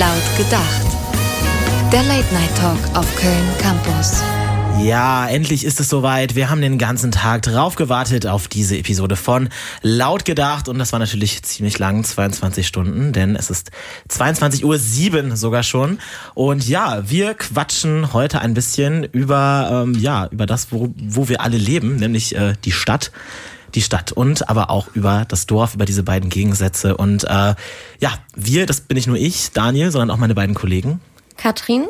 Laut gedacht. Der Late Night Talk auf Köln Campus. Ja, endlich ist es soweit. Wir haben den ganzen Tag drauf gewartet auf diese Episode von Laut gedacht und das war natürlich ziemlich lang, 22 Stunden, denn es ist 22.07 Uhr sogar schon. Und ja, wir quatschen heute ein bisschen über, ähm, ja, über das, wo, wo wir alle leben, nämlich äh, die Stadt die Stadt und aber auch über das Dorf, über diese beiden Gegensätze. Und äh, ja, wir, das bin nicht nur ich, Daniel, sondern auch meine beiden Kollegen. Katrin.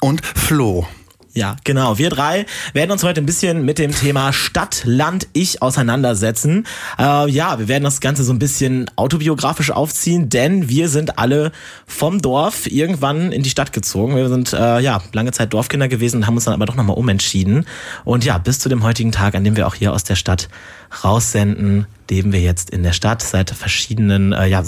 Und Flo. Ja, genau. Wir drei werden uns heute ein bisschen mit dem Thema Stadt, Land, Ich auseinandersetzen. Äh, ja, wir werden das Ganze so ein bisschen autobiografisch aufziehen, denn wir sind alle vom Dorf irgendwann in die Stadt gezogen. Wir sind äh, ja lange Zeit Dorfkinder gewesen und haben uns dann aber doch nochmal umentschieden. Und ja, bis zu dem heutigen Tag, an dem wir auch hier aus der Stadt raussenden, leben wir jetzt in der Stadt seit verschiedenen, äh, ja,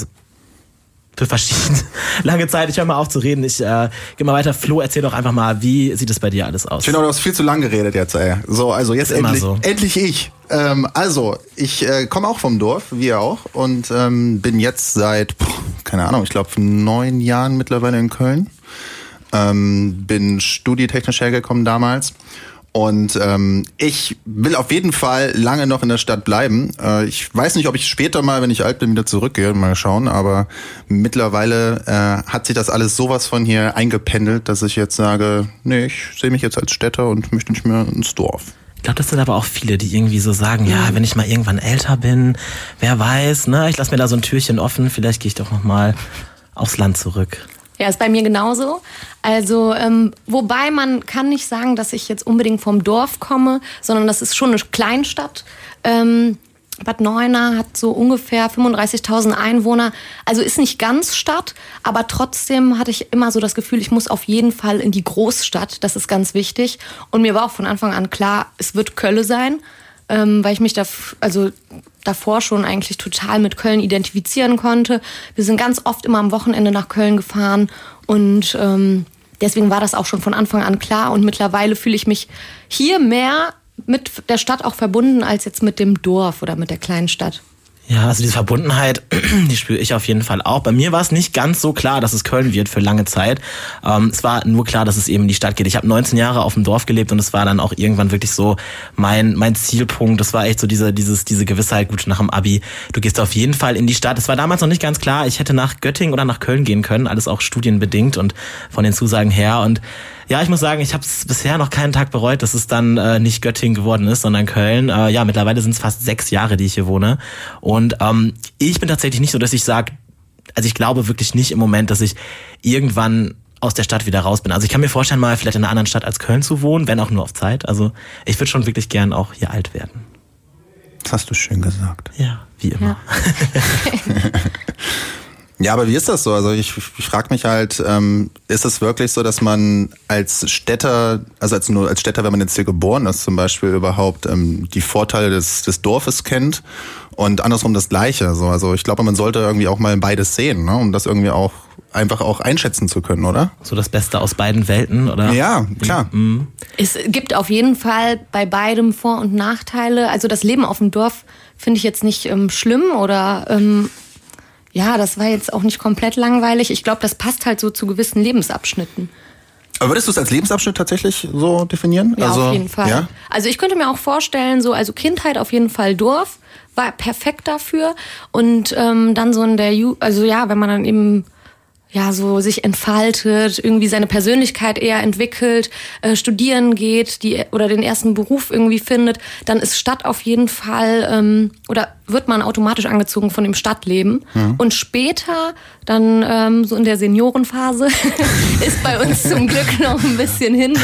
für verschiedene lange Zeit. Ich höre mal auf zu reden. Ich äh, gehe mal weiter. Flo, erzähl doch einfach mal, wie sieht es bei dir alles aus? Ich finde, du hast viel zu lang geredet jetzt, ey. So, also jetzt endlich, so. endlich ich. Ähm, also, ich äh, komme auch vom Dorf, wie ihr auch, und ähm, bin jetzt seit, boah, keine Ahnung, ich glaube neun Jahren mittlerweile in Köln. Ähm, bin studietechnisch hergekommen damals und ähm, ich will auf jeden Fall lange noch in der Stadt bleiben. Äh, ich weiß nicht, ob ich später mal, wenn ich alt bin, wieder zurückgehe, mal schauen. Aber mittlerweile äh, hat sich das alles sowas von hier eingependelt, dass ich jetzt sage, nee, ich sehe mich jetzt als Städter und möchte nicht mehr ins Dorf. Ich glaube, das sind aber auch viele, die irgendwie so sagen, ja, wenn ich mal irgendwann älter bin, wer weiß, ne, ich lasse mir da so ein Türchen offen, vielleicht gehe ich doch noch mal aufs Land zurück. Ja, ist bei mir genauso. Also, ähm, wobei man kann nicht sagen, dass ich jetzt unbedingt vom Dorf komme, sondern das ist schon eine Kleinstadt. Ähm, Bad Neuenahr hat so ungefähr 35.000 Einwohner. Also ist nicht ganz Stadt, aber trotzdem hatte ich immer so das Gefühl, ich muss auf jeden Fall in die Großstadt. Das ist ganz wichtig. Und mir war auch von Anfang an klar, es wird Kölle sein, ähm, weil ich mich da, also davor schon eigentlich total mit Köln identifizieren konnte. Wir sind ganz oft immer am Wochenende nach Köln gefahren und ähm, deswegen war das auch schon von Anfang an klar. Und mittlerweile fühle ich mich hier mehr mit der Stadt auch verbunden als jetzt mit dem Dorf oder mit der kleinen Stadt. Ja, also diese Verbundenheit, die spüre ich auf jeden Fall auch. Bei mir war es nicht ganz so klar, dass es Köln wird für lange Zeit. Ähm, es war nur klar, dass es eben in die Stadt geht. Ich habe 19 Jahre auf dem Dorf gelebt und es war dann auch irgendwann wirklich so mein mein Zielpunkt. Das war echt so diese dieses diese Gewissheit, gut nach dem Abi, du gehst auf jeden Fall in die Stadt. Es war damals noch nicht ganz klar. Ich hätte nach Göttingen oder nach Köln gehen können, alles auch studienbedingt und von den Zusagen her und ja, ich muss sagen, ich habe es bisher noch keinen Tag bereut, dass es dann äh, nicht Göttingen geworden ist, sondern Köln. Äh, ja, mittlerweile sind es fast sechs Jahre, die ich hier wohne. Und ähm, ich bin tatsächlich nicht so, dass ich sage, also ich glaube wirklich nicht im Moment, dass ich irgendwann aus der Stadt wieder raus bin. Also ich kann mir vorstellen, mal vielleicht in einer anderen Stadt als Köln zu wohnen, wenn auch nur auf Zeit. Also ich würde schon wirklich gern auch hier alt werden. Das hast du schön gesagt. Ja, wie immer. Ja. Ja, aber wie ist das so? Also ich, ich frage mich halt, ähm, ist es wirklich so, dass man als Städter, also als nur als Städter, wenn man jetzt hier geboren ist, zum Beispiel überhaupt ähm, die Vorteile des, des Dorfes kennt und andersrum das Gleiche. So, also ich glaube, man sollte irgendwie auch mal beides sehen, ne? um das irgendwie auch einfach auch einschätzen zu können, oder? So das Beste aus beiden Welten, oder? Ja, klar. Mhm. Es gibt auf jeden Fall bei beidem Vor- und Nachteile. Also das Leben auf dem Dorf finde ich jetzt nicht ähm, schlimm oder ähm, ja, das war jetzt auch nicht komplett langweilig. Ich glaube, das passt halt so zu gewissen Lebensabschnitten. Aber würdest du es als Lebensabschnitt tatsächlich so definieren? Ja, also, auf jeden Fall. Ja? Also ich könnte mir auch vorstellen, so also Kindheit auf jeden Fall Dorf war perfekt dafür und ähm, dann so in der Ju also ja, wenn man dann eben ja so sich entfaltet, irgendwie seine Persönlichkeit eher entwickelt, äh, studieren geht, die oder den ersten Beruf irgendwie findet, dann ist Stadt auf jeden Fall ähm, oder wird man automatisch angezogen von dem Stadtleben. Mhm. Und später, dann ähm, so in der Seniorenphase, ist bei uns zum Glück noch ein bisschen hin.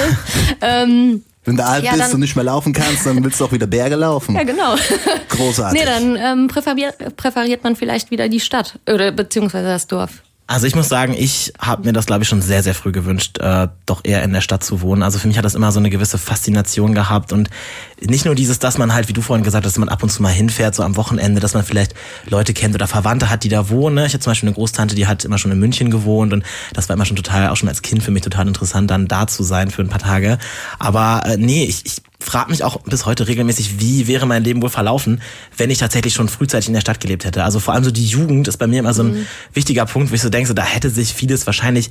Ähm, wenn du alt ja, bist und nicht mehr laufen kannst, dann willst du auch wieder Berge laufen. Ja, genau. Großartig. Nee, dann ähm, präferiert, präferiert man vielleicht wieder die Stadt oder beziehungsweise das Dorf. Also ich muss sagen, ich habe mir das, glaube ich, schon sehr, sehr früh gewünscht, äh, doch eher in der Stadt zu wohnen. Also für mich hat das immer so eine gewisse Faszination gehabt und nicht nur dieses, dass man halt, wie du vorhin gesagt hast, dass man ab und zu mal hinfährt, so am Wochenende, dass man vielleicht Leute kennt oder Verwandte hat, die da wohnen. Ich hatte zum Beispiel eine Großtante, die hat immer schon in München gewohnt und das war immer schon total, auch schon als Kind für mich total interessant, dann da zu sein für ein paar Tage. Aber äh, nee, ich, ich frage mich auch bis heute regelmäßig, wie wäre mein Leben wohl verlaufen, wenn ich tatsächlich schon frühzeitig in der Stadt gelebt hätte. Also vor allem so die Jugend ist bei mir immer so ein mhm. wichtiger Punkt, wo ich so denke, so, da hätte sich vieles wahrscheinlich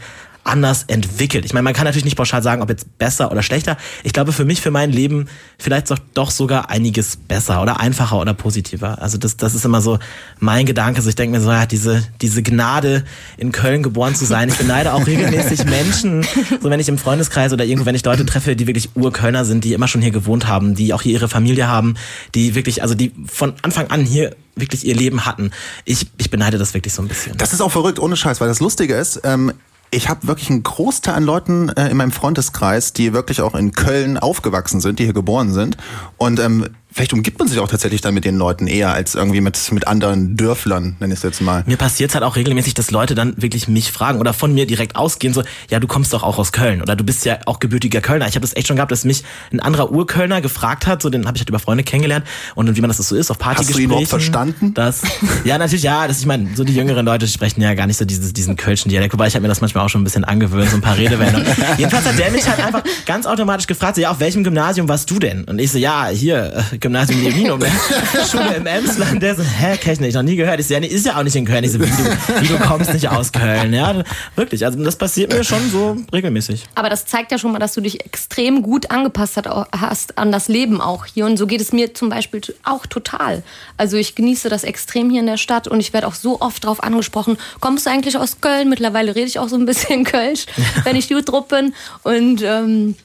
anders entwickelt. Ich meine, man kann natürlich nicht pauschal sagen, ob jetzt besser oder schlechter. Ich glaube, für mich, für mein Leben vielleicht doch, doch sogar einiges besser oder einfacher oder positiver. Also das, das ist immer so mein Gedanke. Also ich denke mir so, ja, diese, diese Gnade, in Köln geboren zu sein. Ich beneide auch regelmäßig Menschen, so wenn ich im Freundeskreis oder irgendwo, wenn ich Leute treffe, die wirklich Urkölner sind, die immer schon hier gewohnt haben, die auch hier ihre Familie haben, die wirklich, also die von Anfang an hier wirklich ihr Leben hatten. Ich, ich beneide das wirklich so ein bisschen. Das ist auch verrückt, ohne Scheiß, weil das Lustige ist, ähm, ich habe wirklich einen Großteil an Leuten äh, in meinem Freundeskreis, die wirklich auch in Köln aufgewachsen sind, die hier geboren sind. Und ähm, vielleicht umgibt man sich auch tatsächlich dann mit den Leuten eher als irgendwie mit, mit anderen Dörflern, nenne ich es jetzt mal. Mir passiert es halt auch regelmäßig, dass Leute dann wirklich mich fragen oder von mir direkt ausgehen, so, ja, du kommst doch auch aus Köln oder du bist ja auch gebürtiger Kölner. Ich habe das echt schon gehabt, dass mich ein anderer Urkölner gefragt hat, so den habe ich halt über Freunde kennengelernt und wie man das so ist, auf Partygesprächen. Hast du ihn überhaupt verstanden? Das, ja, natürlich, ja, das, ich meine, so die jüngeren Leute sprechen ja gar nicht so dieses, diesen kölschen Dialekt, wobei ich habe mir das manchmal auch schon ein bisschen angewöhnt, so ein paar Redewendungen. Jedenfalls hat der mich halt einfach ganz automatisch gefragt, so, ja, auf welchem Gymnasium warst du denn? Und ich so, ja, hier, äh, Gymnasium Leonino Schule, Schule im Emsland. Der so, hä, kenn ich nicht, noch nie gehört. Ich so, ja, ist ja auch nicht in Köln. Ich so, wie du, wie du kommst nicht aus Köln. Ja, wirklich. Also das passiert mir schon so regelmäßig. Aber das zeigt ja schon mal, dass du dich extrem gut angepasst hast an das Leben auch hier. Und so geht es mir zum Beispiel auch total. Also ich genieße das extrem hier in der Stadt und ich werde auch so oft darauf angesprochen, kommst du eigentlich aus Köln? Mittlerweile rede ich auch so ein bisschen Kölsch, wenn ich gut drauf bin. Und ähm,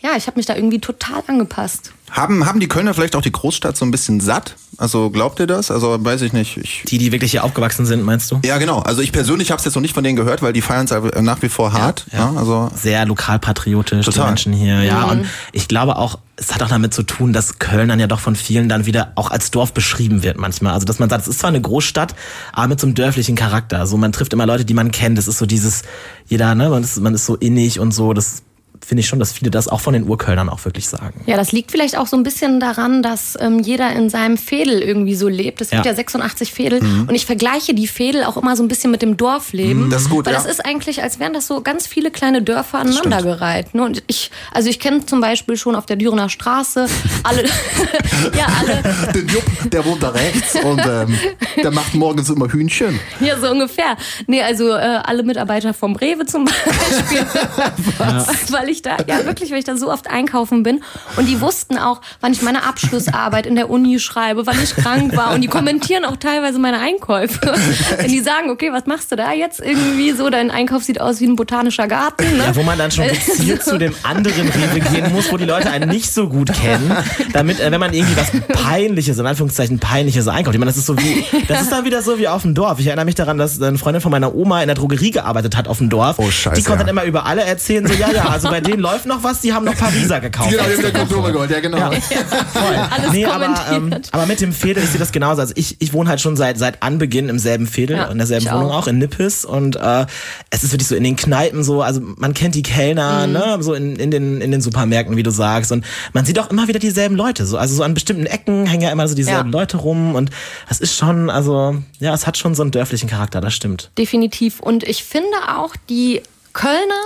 ja, ich habe mich da irgendwie total angepasst. Haben, haben die Kölner vielleicht auch die Großstadt so ein bisschen satt? Also glaubt ihr das? Also weiß ich nicht. Ich die, die wirklich hier aufgewachsen sind, meinst du? Ja, genau. Also ich persönlich habe es jetzt noch nicht von denen gehört, weil die feiern es nach wie vor hart. Ja, ja. ja, also Sehr lokalpatriotisch, Total. die Menschen hier. Ja, mhm. und ich glaube auch, es hat auch damit zu tun, dass Köln dann ja doch von vielen dann wieder auch als Dorf beschrieben wird manchmal. Also dass man sagt, es ist zwar eine Großstadt, aber mit so einem dörflichen Charakter. So also man trifft immer Leute, die man kennt. Das ist so dieses, jeder, ne, man ist, man ist so innig und so. Das finde ich schon, dass viele das auch von den Urkölnern auch wirklich sagen. Ja, das liegt vielleicht auch so ein bisschen daran, dass ähm, jeder in seinem Fädel irgendwie so lebt. Es gibt ja, ja 86 Fädel mhm. und ich vergleiche die Fädel auch immer so ein bisschen mit dem Dorfleben. Mhm, das ist gut, Weil ja. das ist eigentlich, als wären das so ganz viele kleine Dörfer aneinandergereiht. Ne? Und ich, also ich kenne zum Beispiel schon auf der Dürener Straße alle, ja alle. Den Jupp, der wohnt da rechts und ähm, der macht morgens immer Hühnchen. Ja, so ungefähr. Nee, also äh, alle Mitarbeiter vom Rewe zum Beispiel. ja. Weil ich da, ja wirklich, weil ich da so oft einkaufen bin. Und die wussten auch, wann ich meine Abschlussarbeit in der Uni schreibe, wann ich krank war. Und die kommentieren auch teilweise meine Einkäufe. Wenn die sagen, okay, was machst du da jetzt irgendwie so? Dein Einkauf sieht aus wie ein botanischer Garten. Ne? Ja, wo man dann schon gezielt zu dem anderen Rewe gehen muss, wo die Leute einen nicht so gut kennen, damit, äh, wenn man irgendwie was Peinliches, in Anführungszeichen Peinliches einkauft. Ich meine, das ist so wie, das ist dann wieder so wie auf dem Dorf. Ich erinnere mich daran, dass eine Freundin von meiner Oma in der Drogerie gearbeitet hat auf dem Dorf. Oh, scheiße. Die konnte dann immer über alle erzählen, so, ja, ja, also bei denen läuft noch was, die haben noch Pariser gekauft. Genau, die haben Kondome geholt, ja genau. Ja. Voll. Alles nee, aber, ähm, aber mit dem Fädel, ich sehe das genauso. Also ich, ich wohne halt schon seit, seit Anbeginn im selben Fädel, ja, in derselben Wohnung auch. auch, in Nippes und äh, es ist wirklich so in den Kneipen so, also man kennt die Kellner, mhm. ne, so in, in, den, in den Supermärkten, wie du sagst und man sieht auch immer wieder dieselben Leute, so, also so an bestimmten Ecken hängen ja immer so dieselben ja. Leute rum und das ist schon, also ja, es hat schon so einen dörflichen Charakter, das stimmt. Definitiv und ich finde auch die Kölner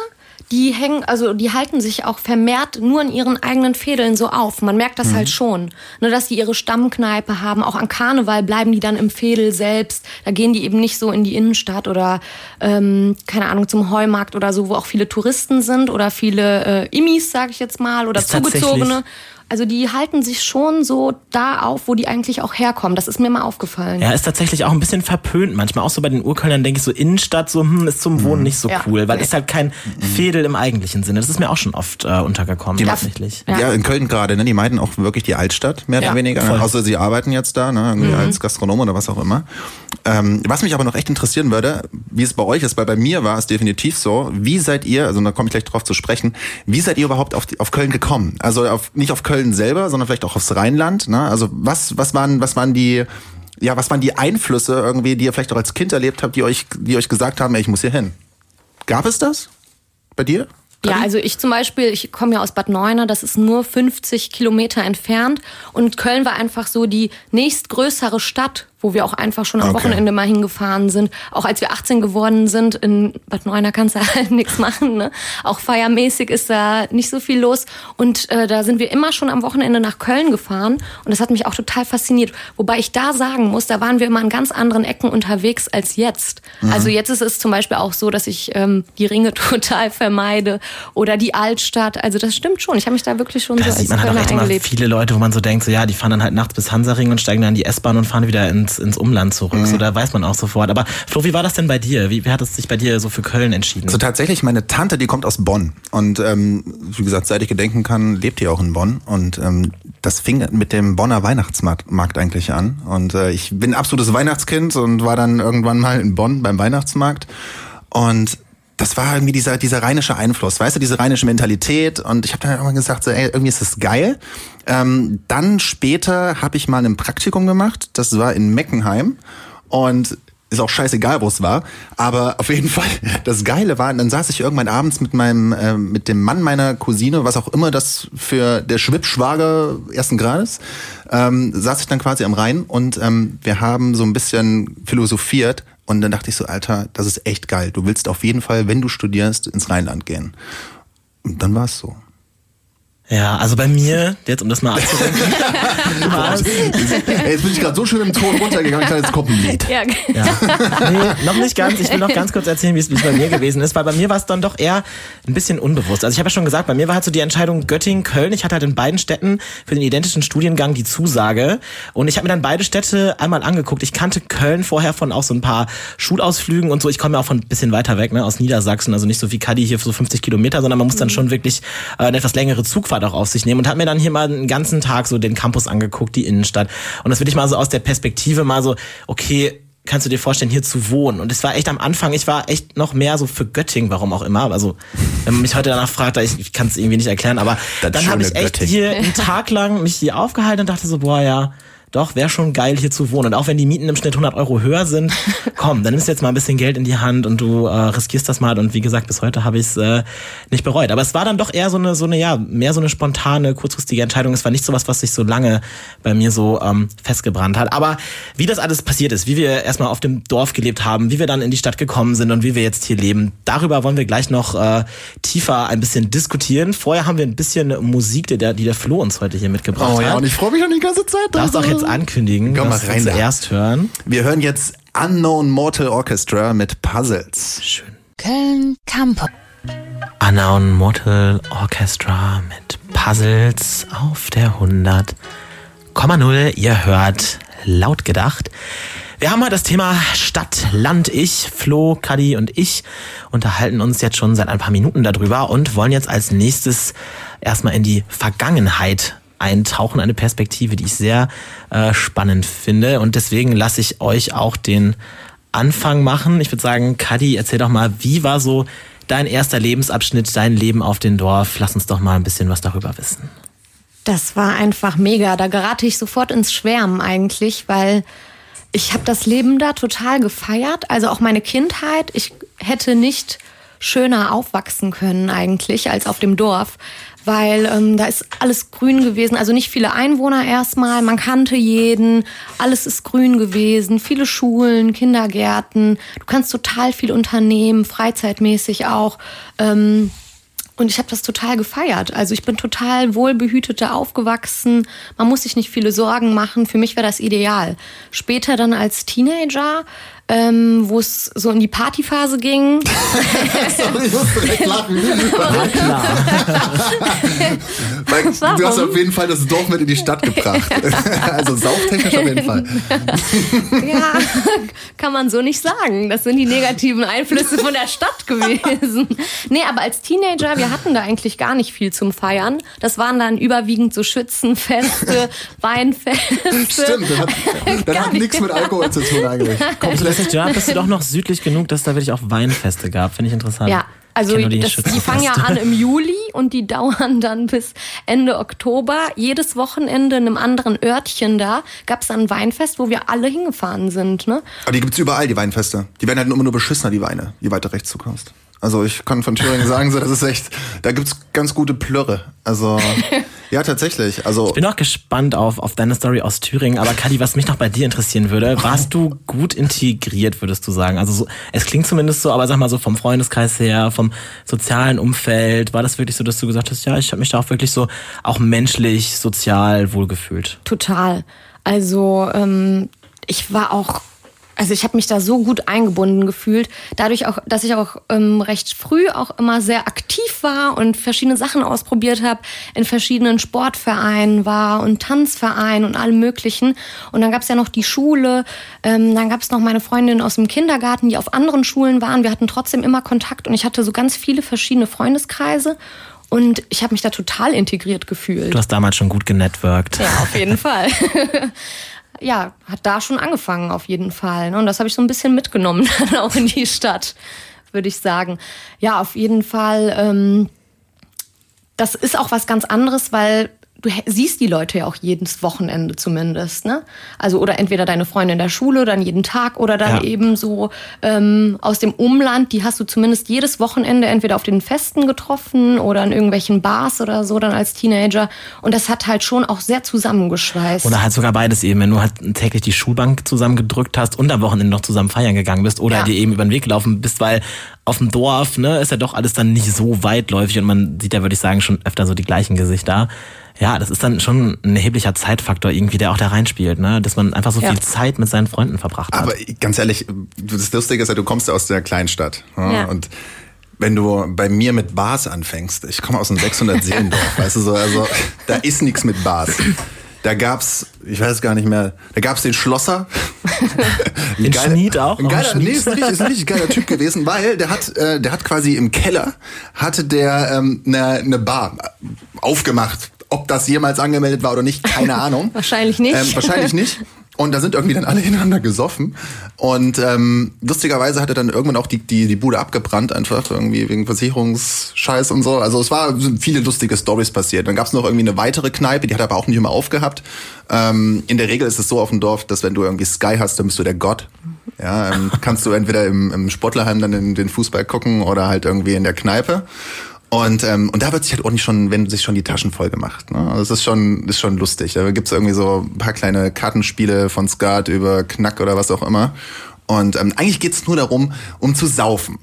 die hängen, also die halten sich auch vermehrt nur in ihren eigenen Fädeln so auf. Man merkt das mhm. halt schon, ne, dass die ihre Stammkneipe haben. Auch an Karneval bleiben die dann im Fädel selbst. Da gehen die eben nicht so in die Innenstadt oder ähm, keine Ahnung zum Heumarkt oder so, wo auch viele Touristen sind oder viele äh, Immis, sag ich jetzt mal, oder Zugezogene. Also die halten sich schon so da auf, wo die eigentlich auch herkommen. Das ist mir mal aufgefallen. Ja, ist tatsächlich auch ein bisschen verpönt. Manchmal auch so bei den Urkölnern denke ich so Innenstadt, so hm, ist zum Wohnen mhm. nicht so ja. cool, weil ist halt kein mhm. Fädel im eigentlichen Sinne. Das ist mir auch schon oft äh, untergekommen, die, tatsächlich. Ja. ja. in Köln gerade, ne? Die meiden auch wirklich die Altstadt, mehr oder weniger. Voll. Außer sie arbeiten jetzt da, ne? Irgendwie mhm. als Gastronom oder was auch immer. Ähm, was mich aber noch echt interessieren würde, wie es bei euch ist, weil bei mir war es definitiv so, wie seid ihr, also da komme ich gleich drauf zu sprechen, wie seid ihr überhaupt auf, die, auf Köln gekommen? Also auf, nicht auf Köln selber, sondern vielleicht auch aufs Rheinland. Ne? Also was, was waren, was waren die, ja, was waren die Einflüsse irgendwie, die ihr vielleicht auch als Kind erlebt habt, die euch, die euch gesagt haben, ey, ich muss hier hin? Gab es das bei dir? Ja, also ich zum Beispiel, ich komme ja aus Bad Neuenahr, das ist nur 50 Kilometer entfernt und Köln war einfach so die nächstgrößere Stadt, wo wir auch einfach schon am okay. Wochenende mal hingefahren sind. Auch als wir 18 geworden sind, in Bad Neuenahr kannst du halt nichts machen. Ne? Auch feiermäßig ist da nicht so viel los. Und äh, da sind wir immer schon am Wochenende nach Köln gefahren. Und das hat mich auch total fasziniert. Wobei ich da sagen muss, da waren wir immer an ganz anderen Ecken unterwegs als jetzt. Mhm. Also jetzt ist es zum Beispiel auch so, dass ich ähm, die Ringe total vermeide oder die Altstadt. Also das stimmt schon. Ich habe mich da wirklich schon da so sieht man halt auch echt immer viele Leute, wo man so denkt, so ja, die fahren dann halt nachts bis Hansaring und steigen dann in die S-Bahn und fahren wieder ins, ins Umland zurück. Mhm. So, da weiß man auch sofort. Aber Flo, wie war das denn bei dir? Wie, wie hat es sich bei dir so für Köln entschieden? So tatsächlich, meine Tante, die kommt aus Bonn. Und ähm, wie gesagt, seit ich gedenken kann, lebt die auch in Bonn. Und ähm, das fing mit dem Bonner Weihnachtsmarkt eigentlich an. Und äh, ich bin absolutes Weihnachtskind und war dann irgendwann mal in Bonn beim Weihnachtsmarkt. Und das war irgendwie dieser, dieser rheinische Einfluss, weißt du, diese rheinische Mentalität. Und ich habe dann irgendwann gesagt, so, ey, irgendwie ist das geil. Ähm, dann später habe ich mal ein Praktikum gemacht, das war in Meckenheim. Und ist auch scheißegal, wo es war. Aber auf jeden Fall, das Geile war, dann saß ich irgendwann abends mit meinem, äh, mit dem Mann meiner Cousine, was auch immer das für der Schwippschwager ersten Grades, ähm, saß ich dann quasi am Rhein und ähm, wir haben so ein bisschen philosophiert, und dann dachte ich so, Alter, das ist echt geil. Du willst auf jeden Fall, wenn du studierst, ins Rheinland gehen. Und dann war es so. Ja, also bei mir, jetzt um das mal abzudenken. jetzt bin ich gerade so schön im Ton runtergegangen, ich dachte, jetzt kommt ein Lied. Ja. ja. Nee, noch nicht ganz. Ich will noch ganz kurz erzählen, wie es bei mir gewesen ist, weil bei mir war es dann doch eher ein bisschen unbewusst. Also ich habe ja schon gesagt, bei mir war halt so die Entscheidung Göttingen, Köln. Ich hatte halt in beiden Städten für den identischen Studiengang die Zusage und ich habe mir dann beide Städte einmal angeguckt. Ich kannte Köln vorher von auch so ein paar Schulausflügen und so. Ich komme ja auch von ein bisschen weiter weg, ne, aus Niedersachsen, also nicht so wie Kadi hier für so 50 Kilometer, sondern man muss dann schon wirklich äh, eine etwas längere Zugfahrt Zugfahrt auch auf sich nehmen und habe mir dann hier mal einen ganzen Tag so den Campus angeguckt, die Innenstadt. Und das will ich mal so aus der Perspektive mal so, okay, kannst du dir vorstellen, hier zu wohnen? Und es war echt am Anfang, ich war echt noch mehr so für Göttingen, warum auch immer. Also, wenn man mich heute danach fragt, ich, ich kann es irgendwie nicht erklären, aber das dann habe ich echt Göttingen. hier einen Tag lang mich hier aufgehalten und dachte so, boah, ja, doch, wäre schon geil hier zu wohnen. Und auch wenn die Mieten im Schnitt 100 Euro höher sind, komm, dann nimmst du jetzt mal ein bisschen Geld in die Hand und du äh, riskierst das mal. Und wie gesagt, bis heute habe ich es äh, nicht bereut. Aber es war dann doch eher so eine, so eine, ja, mehr so eine spontane, kurzfristige Entscheidung. Es war nicht so was, was sich so lange bei mir so ähm, festgebrannt hat. Aber wie das alles passiert ist, wie wir erstmal auf dem Dorf gelebt haben, wie wir dann in die Stadt gekommen sind und wie wir jetzt hier leben, darüber wollen wir gleich noch äh, tiefer ein bisschen diskutieren. Vorher haben wir ein bisschen Musik, die der, die der Flo uns heute hier mitgebracht hat. Oh ja, hat. und ich freue mich schon die ganze Zeit. Darfst auch jetzt ankündigen, Komm was wir zuerst hören. Wir hören jetzt Unknown Mortal Orchestra mit Puzzles. Schön. Köln Campus. Unknown Mortal Orchestra mit Puzzles auf der 100,0. Ihr hört laut gedacht. Wir haben heute das Thema Stadt, Land, Ich. Flo, Kadi und ich unterhalten uns jetzt schon seit ein paar Minuten darüber und wollen jetzt als nächstes erstmal in die Vergangenheit eintauchen, eine Perspektive, die ich sehr äh, spannend finde. Und deswegen lasse ich euch auch den Anfang machen. Ich würde sagen, Kadi, erzähl doch mal, wie war so dein erster Lebensabschnitt, dein Leben auf dem Dorf? Lass uns doch mal ein bisschen was darüber wissen. Das war einfach mega. Da gerate ich sofort ins Schwärmen eigentlich, weil ich habe das Leben da total gefeiert. Also auch meine Kindheit. Ich hätte nicht schöner aufwachsen können eigentlich als auf dem Dorf, weil ähm, da ist alles grün gewesen. Also nicht viele Einwohner erstmal, man kannte jeden, alles ist grün gewesen, viele Schulen, Kindergärten. Du kannst total viel unternehmen, freizeitmäßig auch. Ähm, und ich habe das total gefeiert. Also ich bin total wohlbehüteter aufgewachsen. Man muss sich nicht viele Sorgen machen. Für mich wäre das ideal. Später dann als Teenager ähm, wo es so in die Partyphase ging. Sorry, ich direkt lachen. Weil du hast auf jeden Fall das Dorf mit in die Stadt gebracht. also sauftechnisch auf jeden Fall. ja, kann man so nicht sagen. Das sind die negativen Einflüsse von der Stadt gewesen. Nee, aber als Teenager, wir hatten da eigentlich gar nicht viel zum Feiern. Das waren dann überwiegend so Schützenfeste, Weinfeste. Stimmt, das hat, das hat nichts mit Alkohol zu tun eigentlich. Kommst nicht, ja, bist du doch noch südlich genug, dass da wirklich auch Weinfeste gab. Finde ich interessant. Ja, also die, das, die fangen ja an im Juli und die dauern dann bis Ende Oktober. Jedes Wochenende in einem anderen Örtchen da gab es dann ein Weinfest, wo wir alle hingefahren sind. Ne? Aber die gibt's überall, die Weinfeste. Die werden halt immer nur beschissener, die Weine, je weiter rechts du kommst. Also ich kann von Thüringen sagen, so, das ist echt, da gibt's ganz gute Plörre. Also Ja, tatsächlich. Also ich bin auch gespannt auf, auf deine Story aus Thüringen. Aber Kadi, was mich noch bei dir interessieren würde, warst du gut integriert, würdest du sagen? Also so, es klingt zumindest so, aber sag mal so vom Freundeskreis her, vom sozialen Umfeld, war das wirklich so, dass du gesagt hast, ja, ich habe mich da auch wirklich so auch menschlich, sozial wohlgefühlt? Total. Also ähm, ich war auch also ich habe mich da so gut eingebunden gefühlt, dadurch auch, dass ich auch ähm, recht früh auch immer sehr aktiv war und verschiedene Sachen ausprobiert habe, in verschiedenen Sportvereinen war und Tanzvereinen und allem möglichen. Und dann gab es ja noch die Schule, ähm, dann gab es noch meine Freundin aus dem Kindergarten, die auf anderen Schulen waren. Wir hatten trotzdem immer Kontakt und ich hatte so ganz viele verschiedene Freundeskreise. Und ich habe mich da total integriert gefühlt. Du hast damals schon gut genetworked. Ja, auf jeden Fall. Ja, hat da schon angefangen auf jeden Fall. Ne? Und das habe ich so ein bisschen mitgenommen dann auch in die Stadt, würde ich sagen. Ja, auf jeden Fall. Ähm, das ist auch was ganz anderes, weil du siehst die Leute ja auch jedes Wochenende zumindest, ne? Also oder entweder deine Freunde in der Schule, dann jeden Tag oder dann ja. eben so ähm, aus dem Umland, die hast du zumindest jedes Wochenende entweder auf den Festen getroffen oder in irgendwelchen Bars oder so dann als Teenager und das hat halt schon auch sehr zusammengeschweißt. Oder halt sogar beides eben, wenn du halt täglich die Schulbank zusammengedrückt hast und am Wochenende noch zusammen feiern gegangen bist oder ja. dir eben über den Weg gelaufen bist, weil auf dem Dorf, ne, ist ja doch alles dann nicht so weitläufig und man sieht ja, würde ich sagen, schon öfter so die gleichen Gesichter ja, das ist dann schon ein erheblicher Zeitfaktor irgendwie, der auch da reinspielt, ne? dass man einfach so ja. viel Zeit mit seinen Freunden verbracht hat. Aber ganz ehrlich, das Lustige ist ja, du kommst ja aus der Kleinstadt ne? ja. und wenn du bei mir mit Bars anfängst, ich komme aus einem 600 Seelendorf, weißt du so, also da ist nichts mit Bars. Da gab's, ich weiß gar nicht mehr, da gab's den Schlosser. den geiler, Schmied auch? Ein geiler, nee, ist nicht, ist nicht ein geiler Typ gewesen, weil der hat, äh, der hat quasi im Keller, hatte der ähm, eine, ne Bar aufgemacht ob das jemals angemeldet war oder nicht, keine Ahnung. wahrscheinlich nicht. Ähm, wahrscheinlich nicht. Und da sind irgendwie dann alle hintereinander gesoffen. Und ähm, lustigerweise hat er dann irgendwann auch die, die, die Bude abgebrannt, einfach irgendwie wegen Versicherungsscheiß und so. Also es war sind viele lustige Stories passiert. Dann gab es noch irgendwie eine weitere Kneipe, die hat aber auch nicht immer aufgehabt. Ähm, in der Regel ist es so auf dem Dorf, dass wenn du irgendwie Sky hast, dann bist du der Gott. Ja, ähm, kannst du entweder im, im Sportlerheim dann in den Fußball gucken oder halt irgendwie in der Kneipe. Und, ähm, und da wird sich halt ordentlich schon, wenn sich schon die Taschen voll gemacht. Ne? Also das ist schon, ist schon lustig. Da gibt's irgendwie so ein paar kleine Kartenspiele von Skat über Knack oder was auch immer. Und ähm, eigentlich geht's nur darum, um zu saufen.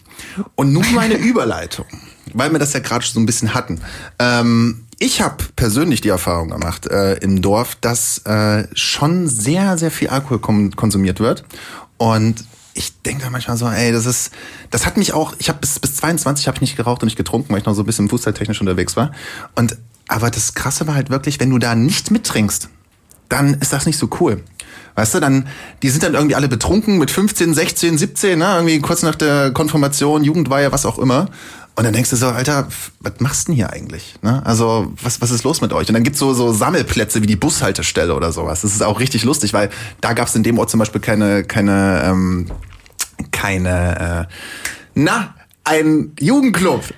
Und nun meine Überleitung, weil wir das ja gerade so ein bisschen hatten. Ähm, ich habe persönlich die Erfahrung gemacht äh, im Dorf, dass äh, schon sehr, sehr viel Alkohol konsumiert wird. Und ich denke da manchmal so, ey, das ist, das hat mich auch, ich habe bis, bis 22 habe ich nicht geraucht und nicht getrunken, weil ich noch so ein bisschen fußballtechnisch unterwegs war. Und, aber das Krasse war halt wirklich, wenn du da nicht mittrinkst, dann ist das nicht so cool. Weißt du, dann, die sind dann irgendwie alle betrunken mit 15, 16, 17, ne? irgendwie kurz nach der Konfirmation, Jugendweihe, was auch immer. Und dann denkst du so, Alter, was machst du denn hier eigentlich? Ne? Also, was, was ist los mit euch? Und dann gibt's so, so Sammelplätze wie die Bushaltestelle oder sowas. Das ist auch richtig lustig, weil da gab's in dem Ort zum Beispiel keine, keine, ähm, keine, äh, na, ein Jugendclub.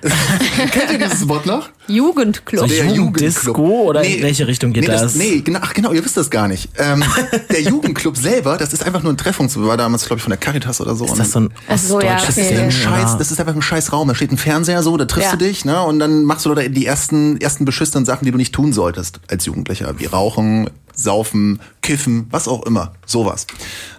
Kennt ihr dieses Wort noch? Jugendclub. So der Jugenddisco oder nee, in welche Richtung geht nee, das? das? Nee, genau, ach genau, ihr wisst das gar nicht. Ähm, der Jugendclub selber, das ist einfach nur ein Treffpunkt. War damals, glaube ich, von der Caritas oder so. Ist das so ein so, ja, okay. das, ist ein Scheiß, das ist einfach ein scheiß Raum. Da steht ein Fernseher so, da triffst ja. du dich, ne? Und dann machst du da die ersten, ersten beschissenen Sachen, die du nicht tun solltest als Jugendlicher. Wie Rauchen, Saufen, Kiffen, was auch immer. Sowas.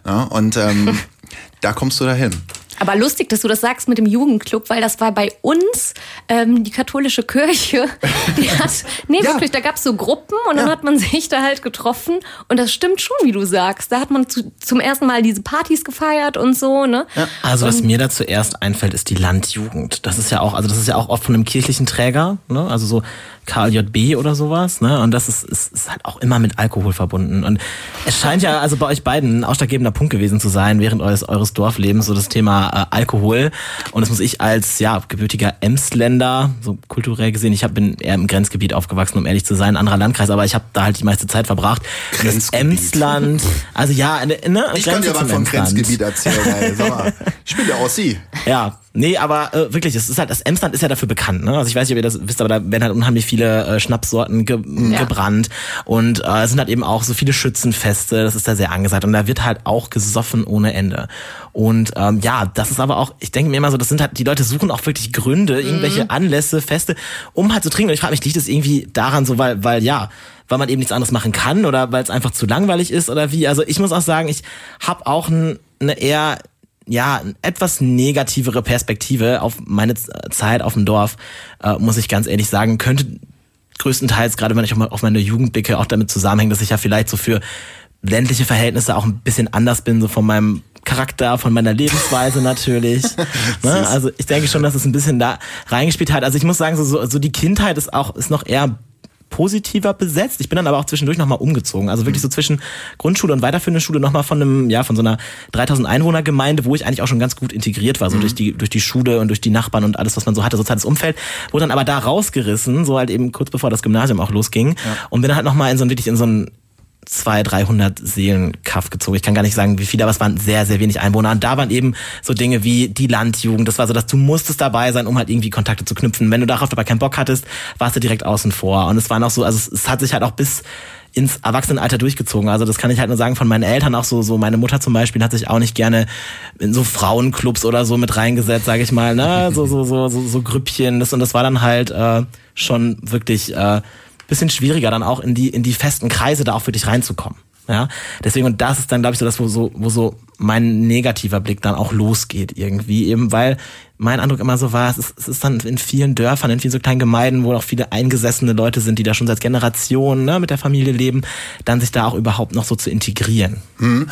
Ja, und ähm, da kommst du dahin. Aber lustig, dass du das sagst mit dem Jugendclub, weil das war bei uns ähm, die katholische Kirche. Die hat, nee, ja. wirklich, da gab's so Gruppen und dann hat man sich da halt getroffen. Und das stimmt schon, wie du sagst. Da hat man zu, zum ersten Mal diese Partys gefeiert und so, ne? Ja. Also was mir da zuerst einfällt, ist die Landjugend. Das ist ja auch, also das ist ja auch oft von einem kirchlichen Träger, ne? Also so KJB oder sowas, ne? Und das ist, ist, ist halt auch immer mit Alkohol verbunden. Und es scheint ja also bei euch beiden ein ausschlaggebender Punkt gewesen zu sein während eures, eures Dorflebens, so das Thema äh, Alkohol. Und das muss ich als ja gebürtiger Emsländer, so kulturell gesehen, ich hab, bin eher im Grenzgebiet aufgewachsen, um ehrlich zu sein, ein anderer Landkreis, aber ich habe da halt die meiste Zeit verbracht. Das Emsland, also ja, ne, ich kann dir aber von Grenzgebiet erzählen, ey. Sag mal, ich bin der Ossi. Ja, Nee, aber äh, wirklich, es ist halt, das Emsland ist ja dafür bekannt, ne? Also ich weiß nicht, ob ihr das wisst, aber da werden halt unheimlich viele äh, Schnapssorten ge ja. gebrannt und äh, es sind halt eben auch so viele Schützenfeste, das ist da sehr angesagt und da wird halt auch gesoffen ohne Ende. Und ähm, ja, das ist aber auch, ich denke mir immer so, das sind halt, die Leute suchen auch wirklich Gründe, irgendwelche mhm. Anlässe, Feste, um halt zu trinken. Und ich frage mich, liegt das irgendwie daran so, weil, weil ja, weil man eben nichts anderes machen kann oder weil es einfach zu langweilig ist oder wie? Also ich muss auch sagen, ich habe auch ein, eine eher ja, etwas negativere Perspektive auf meine Zeit auf dem Dorf, äh, muss ich ganz ehrlich sagen, könnte größtenteils, gerade wenn ich auf meine Jugend blicke, auch damit zusammenhängen, dass ich ja vielleicht so für ländliche Verhältnisse auch ein bisschen anders bin, so von meinem Charakter, von meiner Lebensweise natürlich. ne? Also ich denke schon, dass es ein bisschen da reingespielt hat. Also ich muss sagen, so, so die Kindheit ist auch ist noch eher positiver besetzt. Ich bin dann aber auch zwischendurch nochmal umgezogen. Also wirklich so zwischen Grundschule und weiterführende Schule nochmal von einem, ja, von so einer 3000 Einwohner Gemeinde, wo ich eigentlich auch schon ganz gut integriert war, so mhm. durch die, durch die Schule und durch die Nachbarn und alles, was man so hatte, soziales Umfeld, wurde dann aber da rausgerissen, so halt eben kurz bevor das Gymnasium auch losging ja. und bin dann halt nochmal in so ein, wirklich in so ein zwei, 300 Seelen Kaff gezogen. Ich kann gar nicht sagen, wie viele, aber es waren sehr, sehr wenig Einwohner. Und da waren eben so Dinge wie die Landjugend. Das war so, dass du musstest dabei sein, um halt irgendwie Kontakte zu knüpfen. Wenn du darauf aber keinen Bock hattest, warst du direkt außen vor. Und es waren auch so, also es, es hat sich halt auch bis ins Erwachsenenalter durchgezogen. Also das kann ich halt nur sagen von meinen Eltern auch so, so meine Mutter zum Beispiel hat sich auch nicht gerne in so Frauenclubs oder so mit reingesetzt, sage ich mal, ne, so so so so, so Grüppchen. Das und das war dann halt äh, schon wirklich äh, bisschen schwieriger, dann auch in die, in die festen Kreise da auch für dich reinzukommen. Ja, deswegen, und das ist dann, glaube ich, so das, wo so, wo so mein negativer Blick dann auch losgeht irgendwie, eben weil mein Eindruck immer so war, es ist, es ist dann in vielen Dörfern, in vielen so kleinen Gemeinden, wo auch viele eingesessene Leute sind, die da schon seit Generationen ne, mit der Familie leben, dann sich da auch überhaupt noch so zu integrieren. Hm.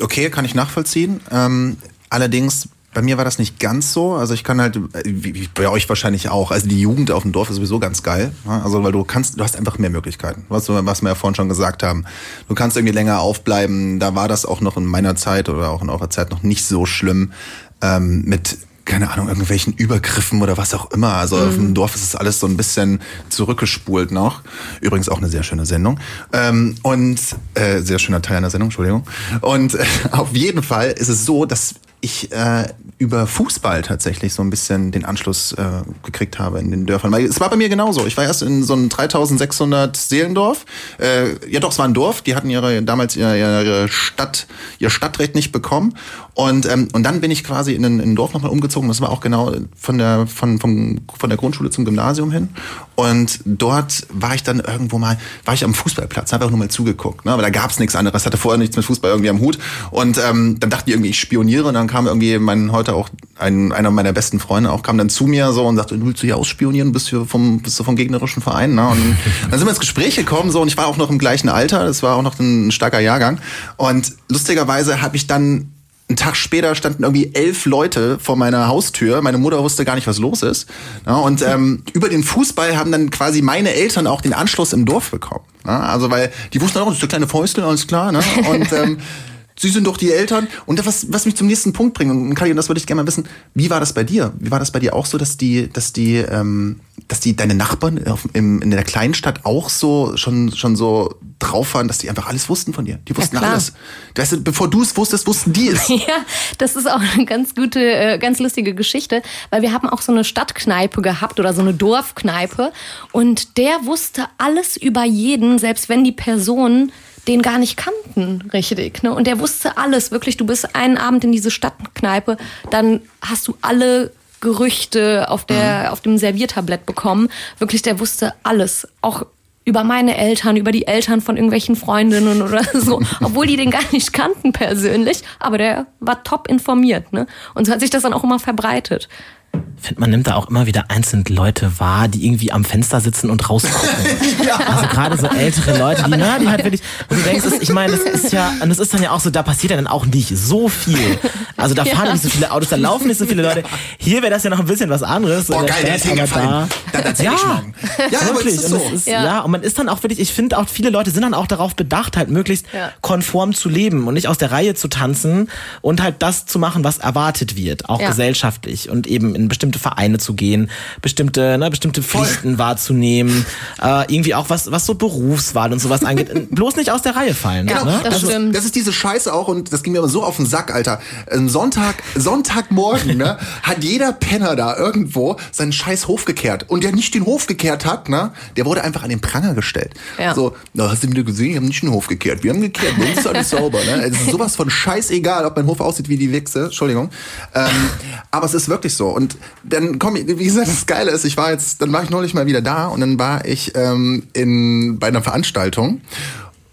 Okay, kann ich nachvollziehen. Ähm, allerdings bei mir war das nicht ganz so. Also ich kann halt, wie bei euch wahrscheinlich auch. Also die Jugend auf dem Dorf ist sowieso ganz geil. Also weil du kannst, du hast einfach mehr Möglichkeiten. Was, was wir ja vorhin schon gesagt haben. Du kannst irgendwie länger aufbleiben. Da war das auch noch in meiner Zeit oder auch in eurer Zeit noch nicht so schlimm ähm, mit keine Ahnung, irgendwelchen Übergriffen oder was auch immer. Also mhm. auf dem Dorf ist es alles so ein bisschen zurückgespult noch. Übrigens auch eine sehr schöne Sendung. Ähm, und äh, sehr schöner Teil einer Sendung, Entschuldigung. Und äh, auf jeden Fall ist es so, dass ich äh, über Fußball tatsächlich so ein bisschen den Anschluss äh, gekriegt habe in den Dörfern. Weil es war bei mir genauso. Ich war erst in so einem 3600 Seelendorf. Äh, ja doch, es war ein Dorf. Die hatten ihre damals ihre, ihre Stadt, ihr Stadtrecht nicht bekommen. Und, ähm, und dann bin ich quasi in ein, in ein Dorf nochmal umgezogen. Das war auch genau von der, von, von, von der Grundschule zum Gymnasium hin. Und dort war ich dann irgendwo mal, war ich am Fußballplatz, habe auch nur mal zugeguckt. Ne? Aber da gab es nichts anderes, hatte vorher nichts mit Fußball irgendwie am Hut. Und ähm, dann dachte ich irgendwie, ich spioniere. Und dann kam irgendwie mein heute auch ein, einer meiner besten Freunde auch kam dann zu mir so und sagte, willst du hier ausspionieren, bist du vom, bist du vom gegnerischen Verein? Ne? Und dann sind wir ins Gespräch gekommen so und ich war auch noch im gleichen Alter, das war auch noch ein starker Jahrgang. Und lustigerweise habe ich dann einen Tag später standen irgendwie elf Leute vor meiner Haustür. Meine Mutter wusste gar nicht, was los ist. Ja, und ähm, über den Fußball haben dann quasi meine Eltern auch den Anschluss im Dorf bekommen. Ja, also weil die wussten auch, das ist der kleine Fäustel, alles klar. Ne? Und ähm, Sie sind doch die Eltern. Und was, was mich zum nächsten Punkt bringt, und Kali, und das würde ich gerne mal wissen, wie war das bei dir? Wie war das bei dir auch so, dass die, dass die, ähm, dass die deine Nachbarn auf, im, in der Kleinstadt auch so schon, schon so drauf waren, dass die einfach alles wussten von dir? Die wussten ja, alles. Weißt du, bevor du es wusstest, wussten die es. ja, das ist auch eine ganz gute, äh, ganz lustige Geschichte, weil wir haben auch so eine Stadtkneipe gehabt oder so eine Dorfkneipe und der wusste alles über jeden, selbst wenn die Person den gar nicht kannten, richtig. Ne? Und der wusste alles, wirklich. Du bist einen Abend in diese Stadtkneipe, dann hast du alle Gerüchte auf, der, mhm. auf dem Serviertablett bekommen. Wirklich, der wusste alles. Auch über meine Eltern, über die Eltern von irgendwelchen Freundinnen oder so, obwohl die den gar nicht kannten persönlich, aber der war top informiert, ne? Und so hat sich das dann auch immer verbreitet finde, man nimmt da auch immer wieder einzelne Leute wahr, die irgendwie am Fenster sitzen und rausgucken. ja. Also gerade so ältere Leute, die, na, die halt wirklich, und du denkst, ich meine, das ist ja, und das ist dann ja auch so, da passiert ja dann auch nicht so viel. Also da fahren ja. nicht so viele Autos, da laufen nicht so viele Leute. Hier wäre das ja noch ein bisschen was anderes. Boah, geil, der ist hingefallen. Da, da ja, ich morgen. Ja, wirklich. Ist so. und ist, ja. ja. und man ist dann auch wirklich, ich finde auch, viele Leute sind dann auch darauf bedacht, halt möglichst konform zu leben und nicht aus der Reihe zu tanzen und halt das zu machen, was erwartet wird, auch gesellschaftlich und eben in bestimmte Vereine zu gehen, bestimmte, ne, bestimmte Pflichten Voll. wahrzunehmen, äh, irgendwie auch was, was so Berufswahl und sowas angeht, bloß nicht aus der Reihe fallen. Genau, ne? das, das, stimmt. Ist, das ist diese Scheiße auch und das ging mir aber so auf den Sack, Alter. Sonntag, Sonntagmorgen, ne, hat jeder Penner da irgendwo seinen scheiß Hof gekehrt. Und der nicht den Hof gekehrt hat, ne, der wurde einfach an den Pranger gestellt. Ja. So, na, hast du wieder gesehen, ich haben nicht den Hof gekehrt. Wir haben gekehrt, bei uns ist alles sauber. Ne? Es ist sowas von scheißegal, ob mein Hof aussieht wie die Wichse. Entschuldigung. Ähm, aber es ist wirklich so. Und dann komm, wie gesagt, das Geile ist, ich war jetzt, dann war ich neulich mal wieder da und dann war ich ähm, in, bei einer Veranstaltung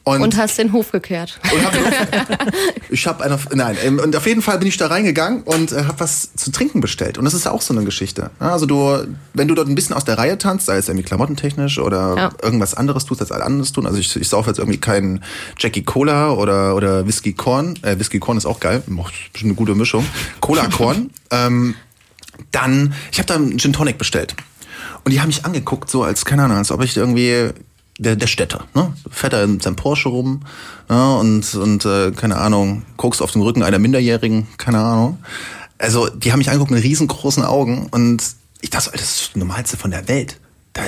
und, und, hast den Hof gekehrt. Hab ich habe eine, nein, ähm, und auf jeden Fall bin ich da reingegangen und äh, habe was zu trinken bestellt. Und das ist auch so eine Geschichte. Also du, wenn du dort ein bisschen aus der Reihe tanzt, sei es irgendwie klamottentechnisch oder ja. irgendwas anderes tust, als alle anderes tun. Also ich, ich saufe jetzt irgendwie keinen Jackie Cola oder, oder Whisky Korn. Äh, Whisky Korn ist auch geil, macht bestimmt eine gute Mischung. Cola Korn. ähm, dann, ich habe da einen Gin Tonic bestellt. Und die haben mich angeguckt, so als, keine Ahnung, als ob ich irgendwie der, der Städter, ne? Fährt er in seinem Porsche rum ne? und, und äh, keine Ahnung, guckst auf dem Rücken einer Minderjährigen, keine Ahnung. Also, die haben mich angeguckt mit riesengroßen Augen und ich dachte, das ist das Normalste von der Welt. Da,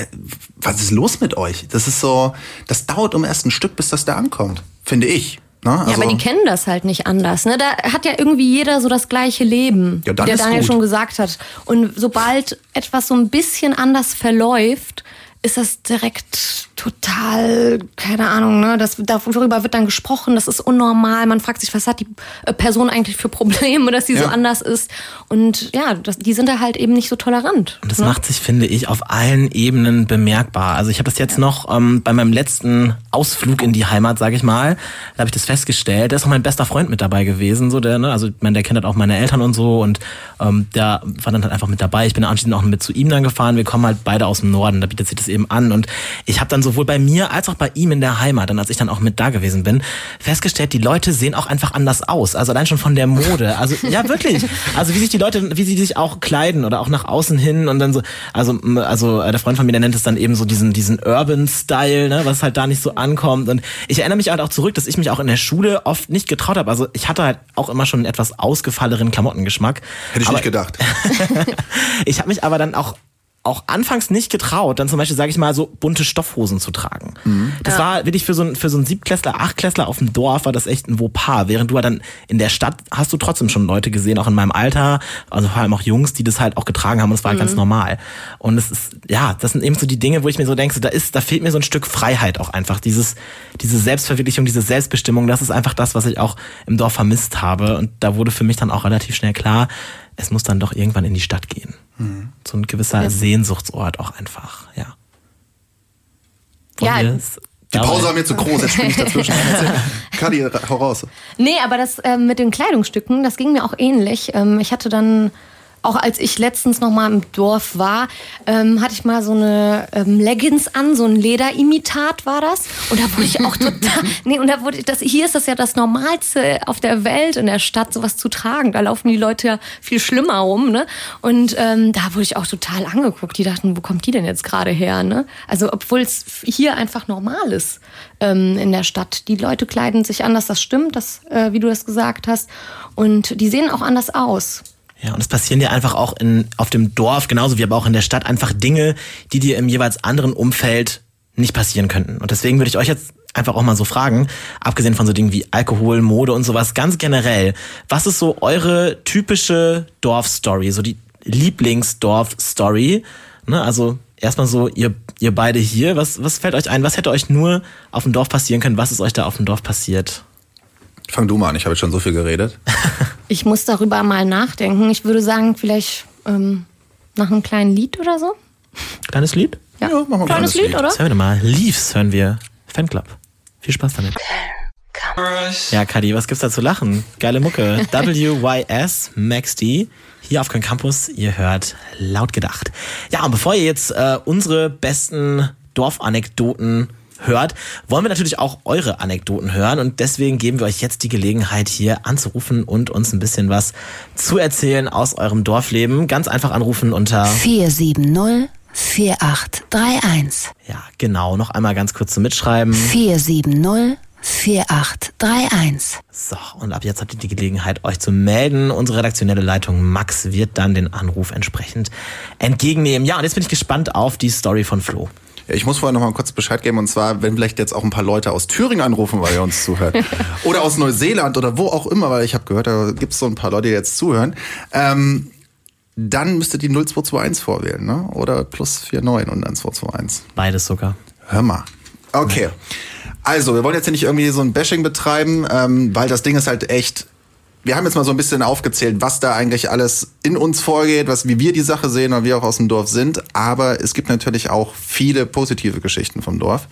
was ist los mit euch? Das ist so, das dauert um erst ein Stück, bis das da ankommt, finde ich. Ne? Also ja, aber also die kennen das halt nicht anders. Ne? Da hat ja irgendwie jeder so das gleiche Leben, ja, wie der Daniel gut. schon gesagt hat. Und sobald etwas so ein bisschen anders verläuft, ist das direkt total, keine Ahnung, ne? Das, darüber wird dann gesprochen, das ist unnormal. Man fragt sich, was hat die äh, Person eigentlich für Probleme, dass sie ja. so anders ist. Und ja, das, die sind da halt eben nicht so tolerant. Und das ne? macht sich, finde ich, auf allen Ebenen bemerkbar. Also ich habe das jetzt ja. noch ähm, bei meinem letzten Ausflug in die Heimat, sage ich mal, da habe ich das festgestellt. Da ist auch mein bester Freund mit dabei gewesen, so der, ne? Also ich meine, der kennt halt auch meine Eltern und so und ähm, der war dann halt einfach mit dabei. Ich bin anschließend auch mit zu ihm dann gefahren. Wir kommen halt beide aus dem Norden, da bietet sich das eben an. Und ich habe dann sowohl bei mir als auch bei ihm in der Heimat, dann als ich dann auch mit da gewesen bin, festgestellt, die Leute sehen auch einfach anders aus. Also allein schon von der Mode. Also ja, wirklich. Also wie sich die Leute, wie sie sich auch kleiden oder auch nach außen hin und dann so, also, also äh, der Freund von mir, der nennt es dann eben so diesen, diesen Urban Style, ne, was halt da nicht so ankommt. Und ich erinnere mich halt auch zurück, dass ich mich auch in der Schule oft nicht getraut habe. Also ich hatte halt auch immer schon einen etwas ausgefalleneren Klamottengeschmack. Hätte ich aber, nicht gedacht. ich habe mich aber dann auch auch anfangs nicht getraut, dann zum Beispiel, sage ich mal, so bunte Stoffhosen zu tragen. Mhm. Das ja. war wirklich für so, ein, für so einen Siebtklässler, Achtklässler auf dem Dorf war das echt ein Vauxpas. Während du halt dann in der Stadt hast du trotzdem schon Leute gesehen, auch in meinem Alter, also vor allem auch Jungs, die das halt auch getragen haben und es war halt mhm. ganz normal. Und es ist, ja, das sind eben so die Dinge, wo ich mir so denke, so, da ist, da fehlt mir so ein Stück Freiheit auch einfach. Dieses, diese Selbstverwirklichung, diese Selbstbestimmung, das ist einfach das, was ich auch im Dorf vermisst habe. Und da wurde für mich dann auch relativ schnell klar, es muss dann doch irgendwann in die Stadt gehen. Mhm. So ein gewisser ja. Sehnsuchtsort auch einfach, ja. Von ja, die Pause war mir zu groß, jetzt springe ich dazwischen. Kadi, hau raus. Nee, aber das äh, mit den Kleidungsstücken, das ging mir auch ähnlich. Ähm, ich hatte dann auch als ich letztens noch mal im Dorf war, ähm, hatte ich mal so eine ähm, Leggings an, so ein Lederimitat war das. Und da wurde ich auch total, nee, und da wurde ich, das, hier ist das ja das Normalste auf der Welt, in der Stadt, sowas zu tragen. Da laufen die Leute ja viel schlimmer rum, ne? Und ähm, da wurde ich auch total angeguckt. Die dachten, wo kommt die denn jetzt gerade her, ne? Also, obwohl es hier einfach normal ist ähm, in der Stadt. Die Leute kleiden sich anders, das stimmt, das, äh, wie du das gesagt hast. Und die sehen auch anders aus. Ja, und es passieren dir einfach auch in, auf dem Dorf, genauso wie aber auch in der Stadt, einfach Dinge, die dir im jeweils anderen Umfeld nicht passieren könnten. Und deswegen würde ich euch jetzt einfach auch mal so fragen, abgesehen von so Dingen wie Alkohol, Mode und sowas, ganz generell, was ist so eure typische Dorfstory, so die Lieblingsdorf-Story? Ne, also erstmal so, ihr, ihr beide hier, was, was fällt euch ein? Was hätte euch nur auf dem Dorf passieren können? Was ist euch da auf dem Dorf passiert? Fang du mal an, ich habe jetzt schon so viel geredet. ich muss darüber mal nachdenken. Ich würde sagen, vielleicht ähm, nach einem kleinen Lied oder so. Kleines Lied? Ja, ja machen wir ein kleines, kleines Lied, Lied, oder? Jetzt hören wir mal. Leaves hören wir. Fanclub. Viel Spaß damit. Ja, Kadi, was gibt's da zu lachen? Geile Mucke. WYS Max D. Hier auf Köln Campus. Ihr hört laut gedacht. Ja, und bevor ihr jetzt äh, unsere besten Dorfanekdoten hört, wollen wir natürlich auch eure Anekdoten hören und deswegen geben wir euch jetzt die Gelegenheit hier anzurufen und uns ein bisschen was zu erzählen aus eurem Dorfleben. Ganz einfach anrufen unter 470 4831. Ja, genau. Noch einmal ganz kurz zum Mitschreiben. 470 4831. So, und ab jetzt habt ihr die Gelegenheit, euch zu melden. Unsere redaktionelle Leitung Max wird dann den Anruf entsprechend entgegennehmen. Ja, und jetzt bin ich gespannt auf die Story von Flo. Ich muss vorher noch mal kurz Bescheid geben und zwar, wenn vielleicht jetzt auch ein paar Leute aus Thüringen anrufen, weil ihr uns zuhört. oder aus Neuseeland oder wo auch immer, weil ich habe gehört, da gibt es so ein paar Leute, die jetzt zuhören. Ähm, dann müsstet ihr 0221 vorwählen, ne? Oder plus 49 und dann 221. Beides sogar. Hör mal. Okay. Also, wir wollen jetzt hier nicht irgendwie so ein Bashing betreiben, ähm, weil das Ding ist halt echt wir haben jetzt mal so ein bisschen aufgezählt, was da eigentlich alles in uns vorgeht, was, wie wir die Sache sehen und wir auch aus dem Dorf sind. Aber es gibt natürlich auch viele positive Geschichten vom Dorf.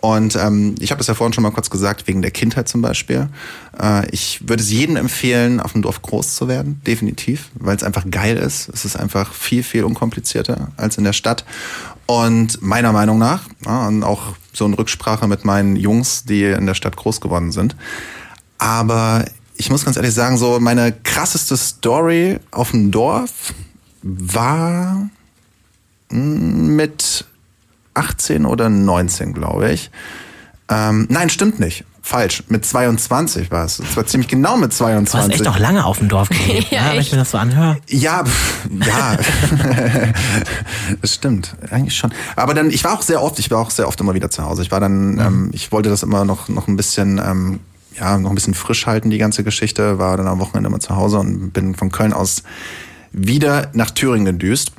Und ähm, ich habe das ja vorhin schon mal kurz gesagt, wegen der Kindheit zum Beispiel. Äh, ich würde es jedem empfehlen, auf dem Dorf groß zu werden, definitiv, weil es einfach geil ist. Es ist einfach viel, viel unkomplizierter als in der Stadt. Und meiner Meinung nach, ja, und auch so in Rücksprache mit meinen Jungs, die in der Stadt groß geworden sind. Aber ich muss ganz ehrlich sagen, so meine krasseste Story auf dem Dorf war hm, mit 18 oder 19, glaube ich. Ähm, nein, stimmt nicht. Falsch. Mit 22 war es. Es war ziemlich genau mit 22. Du warst echt noch lange auf dem Dorf gelebt, ja, ja, wenn ich mir das so anhöre. Ja, ja. das stimmt. Eigentlich schon. Aber dann, ich war auch sehr oft, ich war auch sehr oft immer wieder zu Hause. Ich war dann, mhm. ähm, ich wollte das immer noch, noch ein bisschen ähm, ja, noch ein bisschen frisch halten, die ganze Geschichte. War dann am Wochenende mal zu Hause und bin von Köln aus wieder nach Thüringen gedüst.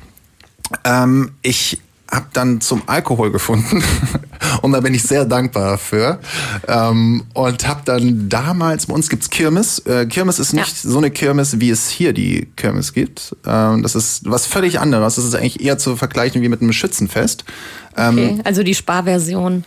Ähm, ich habe dann zum Alkohol gefunden und da bin ich sehr dankbar dafür ähm, und habe dann damals bei uns gibt's Kirmes äh, Kirmes ist nicht ja. so eine Kirmes wie es hier die Kirmes gibt ähm, das ist was völlig anderes das ist eigentlich eher zu vergleichen wie mit einem Schützenfest ähm, okay, also die Sparversion.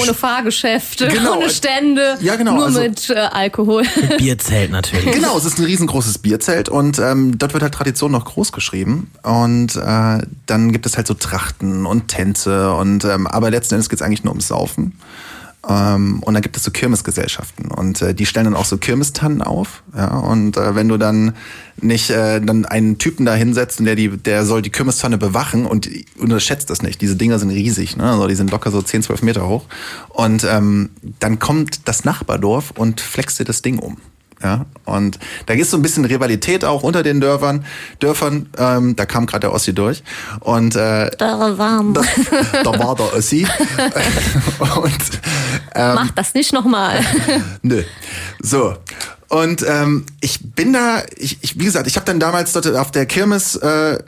Ohne Fahrgeschäfte, genau, ohne Stände, ja, genau, nur also, mit äh, Alkohol. Bierzelt natürlich. Genau, es ist ein riesengroßes Bierzelt und ähm, dort wird halt Tradition noch groß geschrieben. Und äh, dann gibt es halt so Trachten und Tänze und ähm, aber letzten Endes geht es eigentlich nur ums Saufen. Ähm, und dann gibt es so Kirmesgesellschaften und äh, die stellen dann auch so Kirmestannen auf. Ja, und äh, wenn du dann nicht äh, dann einen Typen da hinsetzt der die, der soll die Kirmestanne bewachen und unterschätzt das nicht. Diese Dinger sind riesig, ne? Also die sind locker so 10, 12 Meter hoch. Und ähm, dann kommt das Nachbardorf und flext dir das Ding um. Ja, und da ist so ein bisschen Rivalität auch unter den Dörfern. Dörfern, ähm, da kam gerade der Ossi durch. Und äh, da, warm. Da, da war der Ossi. und, ähm, Mach das nicht nochmal. Nö. So. Und ähm, ich bin da, ich, ich wie gesagt, ich habe dann damals dort auf der Kirmes äh,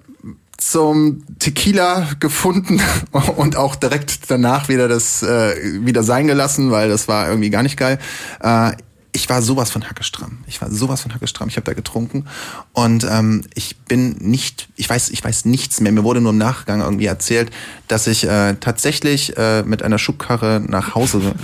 zum Tequila gefunden und auch direkt danach wieder das äh, wieder sein gelassen, weil das war irgendwie gar nicht geil. Äh, ich war sowas von hackestramm. Ich war sowas von hackestramm. Ich habe da getrunken und ähm, ich bin nicht, ich weiß, ich weiß nichts mehr. Mir wurde nur im Nachgang irgendwie erzählt, dass ich äh, tatsächlich äh, mit einer Schubkarre nach Hause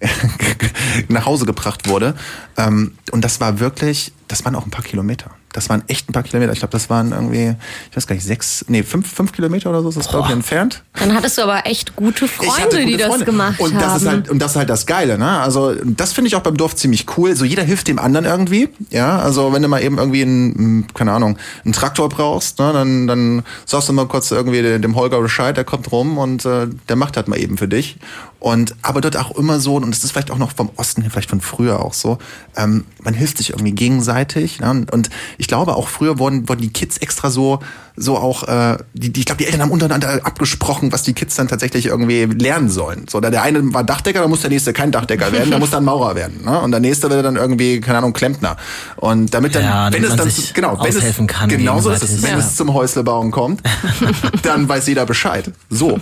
nach Hause gebracht wurde. Ähm, und das war wirklich, das waren auch ein paar Kilometer. Das waren echt ein paar Kilometer. Ich glaube, das waren irgendwie, ich weiß gar nicht, sechs, nee, fünf, fünf Kilometer oder so ist das, glaube ich, entfernt. Dann hattest du aber echt gute Freunde, gute die das Freunde. gemacht und das haben. Ist halt, und das ist halt das Geile, ne? Also, das finde ich auch beim Dorf ziemlich cool. So, jeder hilft dem anderen irgendwie. Ja, also, wenn du mal eben irgendwie einen, keine Ahnung, einen Traktor brauchst, ne, dann, dann sagst du mal kurz irgendwie dem Holger Bescheid, der kommt rum und äh, der macht halt mal eben für dich. Und aber dort auch immer so, und es ist vielleicht auch noch vom Osten vielleicht von früher auch so, ähm, man hilft sich irgendwie gegenseitig. Ne? Und ich glaube auch früher wurden, wurden die Kids extra so, so auch, äh, die, die, ich glaube, die Eltern haben untereinander abgesprochen, was die Kids dann tatsächlich irgendwie lernen sollen. So, der eine war Dachdecker, dann muss der nächste kein Dachdecker werden, der muss dann Maurer werden. Ne? Und der nächste wird dann irgendwie, keine Ahnung, Klempner. Und damit dann, ja, wenn es dann, genau, wenn es, kann, genau so ist es. Wenn ja. es zum Häuslebauen kommt, dann weiß jeder Bescheid. So.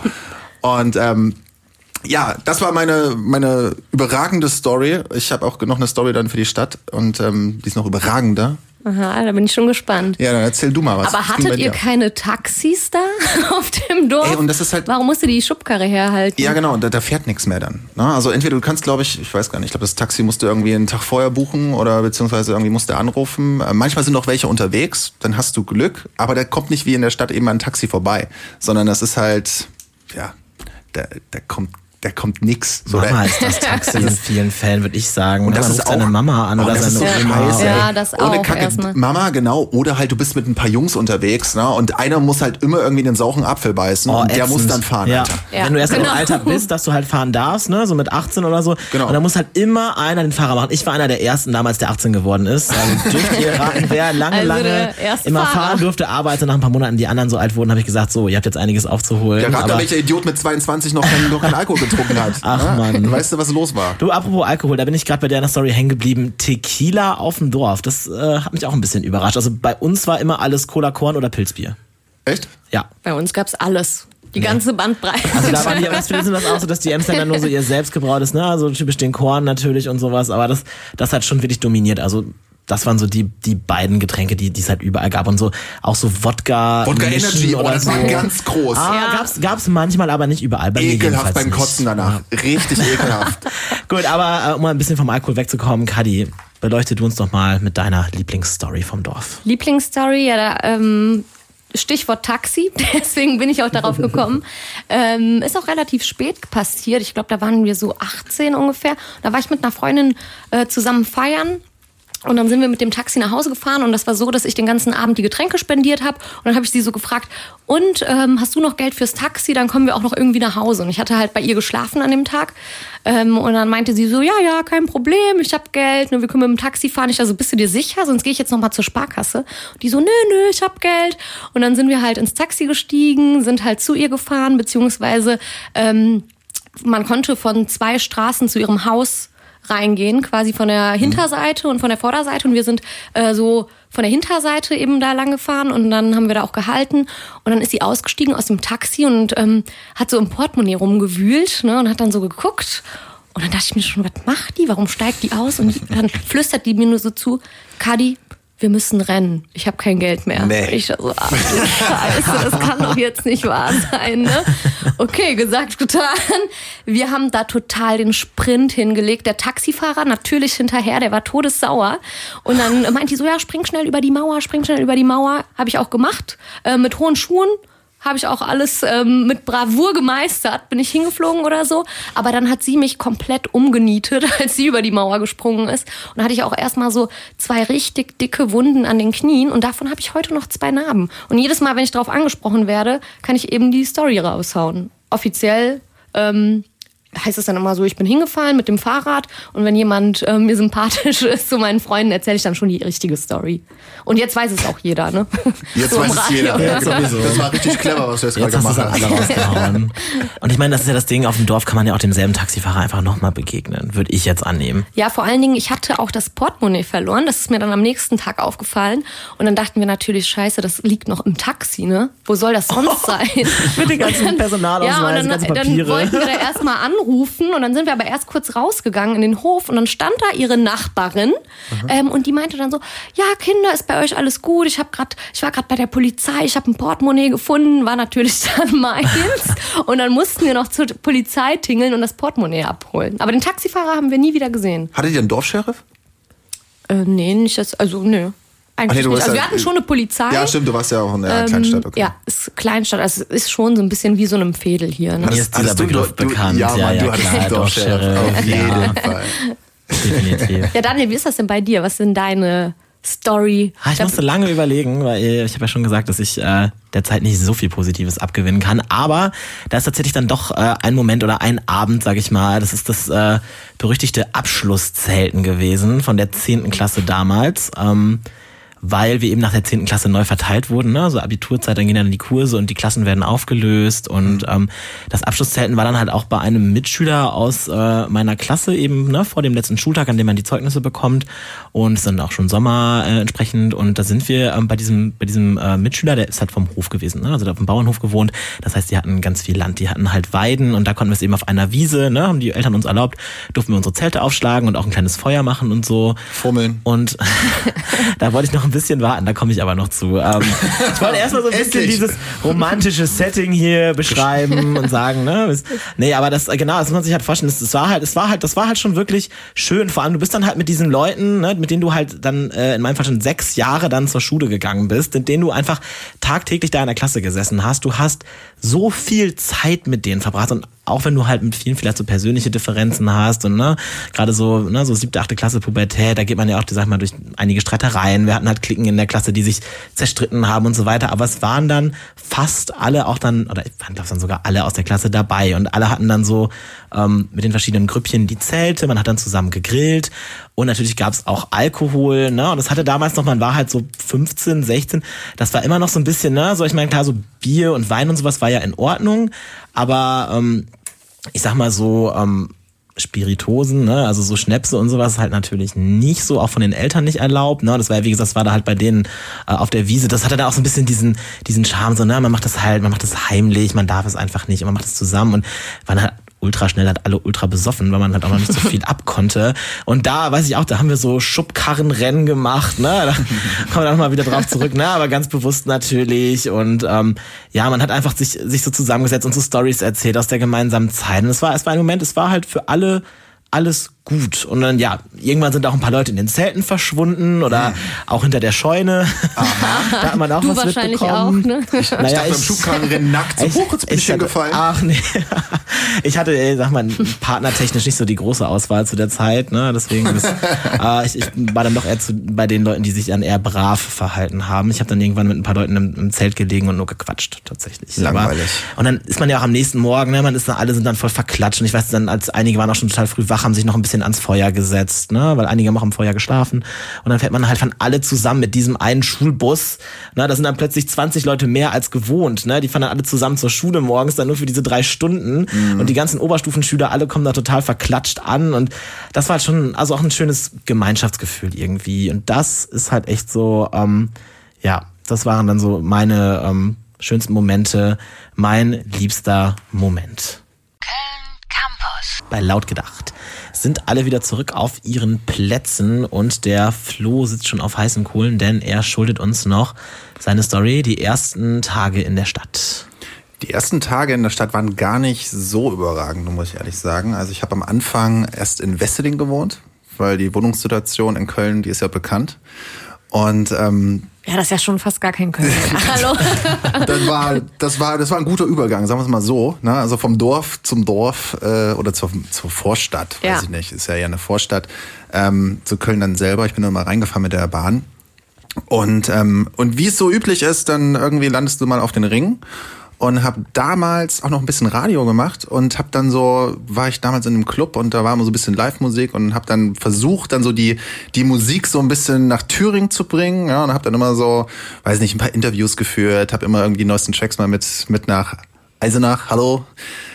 Und ähm, ja, das war meine, meine überragende Story. Ich habe auch noch eine Story dann für die Stadt und ähm, die ist noch überragender. Aha, da bin ich schon gespannt. Ja, dann erzähl du mal was. Aber hattet ihr keine Taxis da auf dem Dorf? Ey, und das ist halt Warum musst du die Schubkarre herhalten? Ja, genau, da, da fährt nichts mehr dann. Ne? Also entweder du kannst, glaube ich, ich weiß gar nicht, ich glaube, das Taxi musst du irgendwie einen Tag vorher buchen oder beziehungsweise irgendwie musst du anrufen. Äh, manchmal sind auch welche unterwegs, dann hast du Glück, aber da kommt nicht wie in der Stadt eben ein Taxi vorbei, sondern das ist halt, ja, da, da kommt da kommt nix. So, Mama ist das Taxi in vielen Fällen, würde ich sagen. Und das man ist ruft seine Mama an oh, oder das seine so Oma. Ja, das Ohne auch Kacke. erstmal. Mama, genau. Oder halt, du bist mit ein paar Jungs unterwegs, ne? Und einer muss halt immer irgendwie den sauren Apfel beißen Oh, und der muss dann fahren, ja. Alter. Ja, Wenn du erst genau. im Alter bist, dass du halt fahren darfst, ne, so mit 18 oder so. Genau. Und dann muss halt immer einer den Fahrer machen. Ich war einer der ersten damals, der 18 geworden ist. Also dürft ihr raten, wer lange, Also lange immer Fahrer. fahren durfte, aber als dann nach ein paar Monaten die anderen so alt wurden, habe ich gesagt, so, ihr habt jetzt einiges aufzuholen. Der rat aber welcher Idiot mit 22 noch keinen, noch keinen Alkohol getrunken hat. Ach, ne? Mann. Weißt du, was los war? Du, apropos Alkohol, da bin ich gerade bei der Story hängen geblieben. Tequila auf dem Dorf, das äh, hat mich auch ein bisschen überrascht. Also bei uns war immer alles Cola Korn oder Pilzbier. Echt? Ja. Bei uns gab's alles. Die ganze Bandbreite. Also da waren die, das sind das auch so, dass die Ems dann nur so ihr selbst gebraut ist, ne? Also typisch den Korn natürlich und sowas, aber das, das hat schon wirklich dominiert. Also das waren so die, die beiden Getränke, die die es halt überall gab und so auch so Wodka. Wodka Mischen Energy, oh, oder das so. war ganz groß. Ah, Ja. gab's, gab's manchmal, aber nicht überall. Bei ekelhaft beim nicht. Kotzen danach. Richtig ekelhaft. Gut, aber äh, um mal ein bisschen vom Alkohol wegzukommen, Kadi, beleuchte du uns doch mal mit deiner Lieblingsstory vom Dorf. Lieblingsstory, ja, da, ähm, Stichwort Taxi, deswegen bin ich auch darauf gekommen. ähm, ist auch relativ spät passiert. Ich glaube, da waren wir so 18 ungefähr. Da war ich mit einer Freundin äh, zusammen feiern. Und dann sind wir mit dem Taxi nach Hause gefahren und das war so, dass ich den ganzen Abend die Getränke spendiert habe. Und dann habe ich sie so gefragt, und ähm, hast du noch Geld fürs Taxi? Dann kommen wir auch noch irgendwie nach Hause. Und ich hatte halt bei ihr geschlafen an dem Tag. Ähm, und dann meinte sie so, ja, ja, kein Problem, ich habe Geld, ne, wir können mit dem Taxi fahren. Ich also, bist du dir sicher? Sonst gehe ich jetzt noch mal zur Sparkasse. Und die so, nö, nö, ich habe Geld. Und dann sind wir halt ins Taxi gestiegen, sind halt zu ihr gefahren, beziehungsweise ähm, man konnte von zwei Straßen zu ihrem Haus reingehen, quasi von der Hinterseite und von der Vorderseite. Und wir sind äh, so von der Hinterseite eben da lang gefahren und dann haben wir da auch gehalten. Und dann ist sie ausgestiegen aus dem Taxi und ähm, hat so im Portemonnaie rumgewühlt ne, und hat dann so geguckt. Und dann dachte ich mir schon, was macht die? Warum steigt die aus? Und dann flüstert die mir nur so zu, Kadi, wir müssen rennen. Ich habe kein Geld mehr. Nee. Und ich so, ach du Scheiße, das kann doch jetzt nicht wahr sein. Ne? Okay, gesagt, getan. Wir haben da total den Sprint hingelegt. Der Taxifahrer natürlich hinterher, der war todessauer. Und dann meint die so, ja, spring schnell über die Mauer, spring schnell über die Mauer. Habe ich auch gemacht. Äh, mit hohen Schuhen habe ich auch alles ähm, mit Bravour gemeistert, bin ich hingeflogen oder so. Aber dann hat sie mich komplett umgenietet, als sie über die Mauer gesprungen ist. Und da hatte ich auch erstmal so zwei richtig dicke Wunden an den Knien und davon habe ich heute noch zwei Narben. Und jedes Mal, wenn ich darauf angesprochen werde, kann ich eben die Story raushauen. Offiziell ähm, heißt es dann immer so, ich bin hingefallen mit dem Fahrrad und wenn jemand äh, mir sympathisch ist zu meinen Freunden, erzähle ich dann schon die richtige Story. Und jetzt weiß es auch jeder, ne? Jetzt So weiß es jeder. Ja, genau. sowieso. Das war richtig clever, was du jetzt gerade Jetzt hast du gemacht hast. alle rausgehauen. Und ich meine, das ist ja das Ding, auf dem Dorf kann man ja auch demselben Taxifahrer einfach nochmal begegnen, würde ich jetzt annehmen. Ja, vor allen Dingen, ich hatte auch das Portemonnaie verloren. Das ist mir dann am nächsten Tag aufgefallen. Und dann dachten wir natürlich, scheiße, das liegt noch im Taxi, ne? Wo soll das sonst sein? Mit den ganzen dann- Personalausweis, ja, und dann, ganzen dann Papiere. wollten wir da erstmal anrufen und dann sind wir aber erst kurz rausgegangen in den Hof und dann stand da ihre Nachbarin ähm, und die meinte dann so, ja Kinder, ist bei euch alles gut? Ich habe gerade, ich war gerade bei der Polizei, ich habe ein Portemonnaie gefunden, war natürlich dann meins und dann mussten wir noch zur Polizei tingeln und das Portemonnaie abholen. Aber den Taxifahrer haben wir nie wieder gesehen. Hattet ihr einen Dorfsheriff? Äh, nee, nicht das, also nö. Eigentlich nee, nicht. Also wir ja- hatten schon eine Polizei. Ja, stimmt, du warst ja auch in der Ähm, Kleinstadt, okay. Ja, ist Kleinstadt. Also es ist schon so ein bisschen wie so einem Fädel hier. Ne? Mir ist dieser du- Begriff du, bekannt. Ja, Ja, Mann, ja, du hattest klar, Dorfsheriff. Dorfsheriff, Auf ja. jeden Fall. Definitiv. Ja, Daniel, wie ist das denn bei dir? Was sind deine Story? Ah, Ich musste lange überlegen, weil ich habe ja schon gesagt, dass ich äh, derzeit nicht so viel Positives abgewinnen kann. Aber da ist tatsächlich dann doch äh, ein Moment oder ein Abend, sag ich mal. Das ist das äh, berüchtigte Abschlusszelten gewesen von der 10. Klasse damals. Ähm, weil wir eben nach der 10. Klasse neu verteilt wurden, ne? so Abiturzeit, dann gehen dann die Kurse und die Klassen werden aufgelöst und ähm, das Abschlusszelten war dann halt auch bei einem Mitschüler aus äh, meiner Klasse eben ne, vor dem letzten Schultag, an dem man die Zeugnisse bekommt und es ist dann auch schon Sommer äh, entsprechend und da sind wir ähm, bei diesem bei diesem äh, Mitschüler, der ist halt vom Hof gewesen, ne? also der hat auf dem Bauernhof gewohnt, das heißt, die hatten ganz viel Land, die hatten halt Weiden und da konnten wir es eben auf einer Wiese, ne, haben die Eltern uns erlaubt, durften wir unsere Zelte aufschlagen und auch ein kleines Feuer machen und so. Fummeln. Und da wollte ich noch ein bisschen warten, da komme ich aber noch zu. Ähm, ich wollte erstmal so ein bisschen dieses romantische Setting hier beschreiben und sagen, ne? Nee, aber das, genau, das muss man sich halt vorstellen. Das, das war halt, es war halt, das war halt schon wirklich schön. Vor allem, du bist dann halt mit diesen Leuten, ne, mit denen du halt dann äh, in meinem Fall schon sechs Jahre dann zur Schule gegangen bist, mit denen du einfach tagtäglich da in der Klasse gesessen hast. Du hast so viel Zeit mit denen verbracht und auch wenn du halt mit vielen vielleicht so persönliche Differenzen hast und ne, gerade so, ne, so siebte, achte Klasse Pubertät, da geht man ja auch, sag ich mal, durch einige Streitereien. Wir hatten halt Klicken in der Klasse, die sich zerstritten haben und so weiter. Aber es waren dann fast alle auch dann, oder ich fand dann sogar alle aus der Klasse dabei und alle hatten dann so ähm, mit den verschiedenen Grüppchen die Zelte, man hat dann zusammen gegrillt und natürlich gab es auch Alkohol, ne? Und das hatte damals noch, man war halt so 15, 16, das war immer noch so ein bisschen, ne? So, ich meine, klar, so Bier und Wein und sowas war ja in Ordnung, aber ähm, ich sag mal so, ähm, Spiritosen, ne, also so Schnäpse und sowas halt natürlich nicht so, auch von den Eltern nicht erlaubt, ne, das war ja, wie gesagt, das war da halt bei denen äh, auf der Wiese, das hatte da auch so ein bisschen diesen, diesen Charme, so, ne, man macht das halt, man macht das heimlich, man darf es einfach nicht, man macht es zusammen und man hat ultra schnell hat alle ultra besoffen, weil man halt auch noch nicht so viel abkonnte. Und da, weiß ich auch, da haben wir so Schubkarrenrennen gemacht, ne? Da kommen wir dann mal wieder drauf zurück, ne? Aber ganz bewusst natürlich. Und ähm, ja, man hat einfach sich, sich so zusammengesetzt und so Stories erzählt aus der gemeinsamen Zeit. Und es war, es war ein Moment, es war halt für alle alles gut. Und dann, ja, irgendwann sind auch ein paar Leute in den Zelten verschwunden oder mhm. auch hinter der Scheune. Aha. da hat man auch du was wahrscheinlich mitbekommen. auch, ne? Ich, naja, ich dachte, beim Schubkarrenrennen nackt. So, ich, hoch, jetzt bin ich, ich gefallen. Ach nee. ich hatte, ey, sag mal, partnertechnisch nicht so die große Auswahl zu der Zeit, ne? Deswegen ist, äh, ich, ich war dann doch eher zu, bei den Leuten, die sich dann eher brav verhalten haben. Ich habe dann irgendwann mit ein paar Leuten im, im, Zelt gelegen und nur gequatscht, tatsächlich. Langweilig. Aber, und dann ist man ja auch am nächsten Morgen, ne? Man ist dann, alle sind dann voll verklatscht. Und ich weiß dann, als einige waren auch schon total früh wach, haben sich noch ein bisschen ans Feuer gesetzt, ne? Weil einige haben auch am Feuer geschlafen. Und dann fährt man halt von alle zusammen mit diesem einen Schulbus. Ne? Da sind dann plötzlich 20 Leute mehr als gewohnt, ne? Die fahren dann alle zusammen zur Schule morgens, dann nur für diese drei Stunden. Mhm. Und die ganzen Oberstufenschüler, alle kommen da total verklatscht an. Und das war halt schon, also auch ein schönes Gemeinschaftsgefühl irgendwie. Und das ist halt echt so, ähm, ja, das waren dann so meine ähm, schönsten Momente, mein liebster Moment. Köln Campus. Bei laut gedacht sind alle wieder zurück auf ihren Plätzen und der Flo sitzt schon auf heißen Kohlen, denn er schuldet uns noch seine Story, die ersten Tage in der Stadt. Die ersten Tage in der Stadt waren gar nicht so überragend, muss ich ehrlich sagen. Also ich habe am Anfang erst in Wesseling gewohnt, weil die Wohnungssituation in Köln, die ist ja bekannt. Und ähm, ja, das ist ja schon fast gar kein Köln. Hallo. das war, das war, das war ein guter Übergang, sagen wir es mal so. Ne? Also vom Dorf zum Dorf äh, oder zur, zur Vorstadt, weiß ja. ich nicht, ist ja ja eine Vorstadt. Ähm, zu Köln dann selber. Ich bin dann mal reingefahren mit der Bahn. Und ähm, und wie es so üblich ist, dann irgendwie landest du mal auf den Ring und habe damals auch noch ein bisschen Radio gemacht und habe dann so war ich damals in einem Club und da war immer so ein bisschen Live-Musik und habe dann versucht dann so die die Musik so ein bisschen nach Thüringen zu bringen ja und habe dann immer so weiß nicht ein paar Interviews geführt habe immer irgendwie die neuesten Tracks mal mit mit nach Eisenach hallo.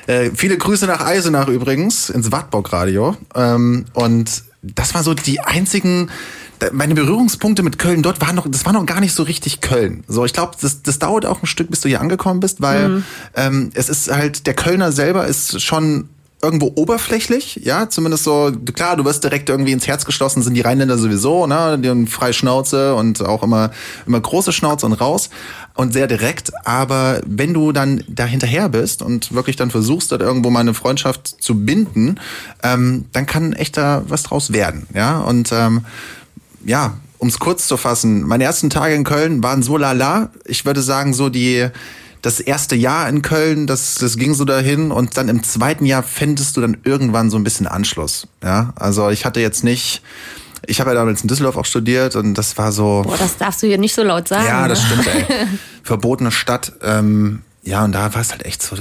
Äh, viele Grüße nach Eisenach übrigens ins Wartburg Radio ähm, und das war so die einzigen meine Berührungspunkte mit Köln dort waren noch, das war noch gar nicht so richtig Köln. So, ich glaube, das, das dauert auch ein Stück, bis du hier angekommen bist, weil mhm. ähm, es ist halt, der Kölner selber ist schon irgendwo oberflächlich, ja, zumindest so, klar, du wirst direkt irgendwie ins Herz geschlossen, sind die Rheinländer sowieso, ne, die haben freie Schnauze und auch immer, immer große Schnauze und raus und sehr direkt, aber wenn du dann da hinterher bist und wirklich dann versuchst, dort irgendwo mal eine Freundschaft zu binden, ähm, dann kann echt da was draus werden, ja, und ähm, ja, um es kurz zu fassen, meine ersten Tage in Köln waren so lala. Ich würde sagen, so die das erste Jahr in Köln, das, das ging so dahin und dann im zweiten Jahr findest du dann irgendwann so ein bisschen Anschluss. Ja, also ich hatte jetzt nicht, ich habe ja damals in Düsseldorf auch studiert und das war so. Boah, das darfst du hier nicht so laut sagen. Ja, das ne? stimmt, ey. Verbotene Stadt. Ähm, ja, und da war es halt echt so,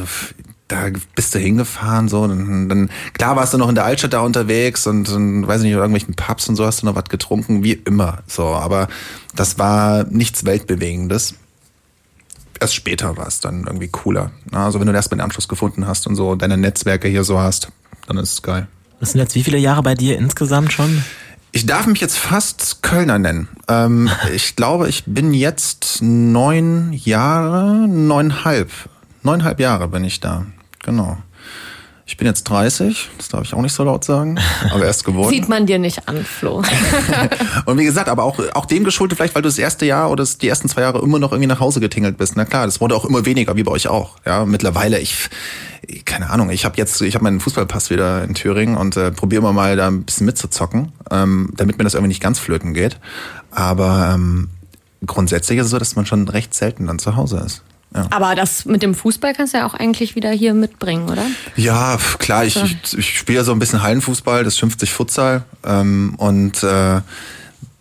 da bist du hingefahren, so, dann, dann klar warst du noch in der Altstadt da unterwegs und, und weiß nicht, in irgendwelchen Pubs und so hast du noch was getrunken, wie immer, so, aber das war nichts Weltbewegendes. Erst später war es dann irgendwie cooler. Also wenn du erst mal den Anschluss gefunden hast und so deine Netzwerke hier so hast, dann ist es geil. Das sind jetzt wie viele Jahre bei dir insgesamt schon? Ich darf mich jetzt fast Kölner nennen. Ähm, ich glaube, ich bin jetzt neun Jahre, neuneinhalb. Neuneinhalb Jahre bin ich da. Genau. Ich bin jetzt 30, das darf ich auch nicht so laut sagen, aber erst geworden. Sieht man dir nicht an, Flo. und wie gesagt, aber auch, auch dem geschuldet vielleicht, weil du das erste Jahr oder die ersten zwei Jahre immer noch irgendwie nach Hause getingelt bist. Na klar, das wurde auch immer weniger, wie bei euch auch. Ja, mittlerweile, ich, keine Ahnung, ich habe jetzt, ich habe meinen Fußballpass wieder in Thüringen und äh, probiere immer mal da ein bisschen mitzuzocken, ähm, damit mir das irgendwie nicht ganz flöten geht. Aber ähm, grundsätzlich ist es so, dass man schon recht selten dann zu Hause ist. Ja. Aber das mit dem Fußball kannst du ja auch eigentlich wieder hier mitbringen, oder? Ja, klar, ich, ich, ich spiele so ein bisschen Hallenfußball, das schimpft sich Futsal. Ähm, und äh,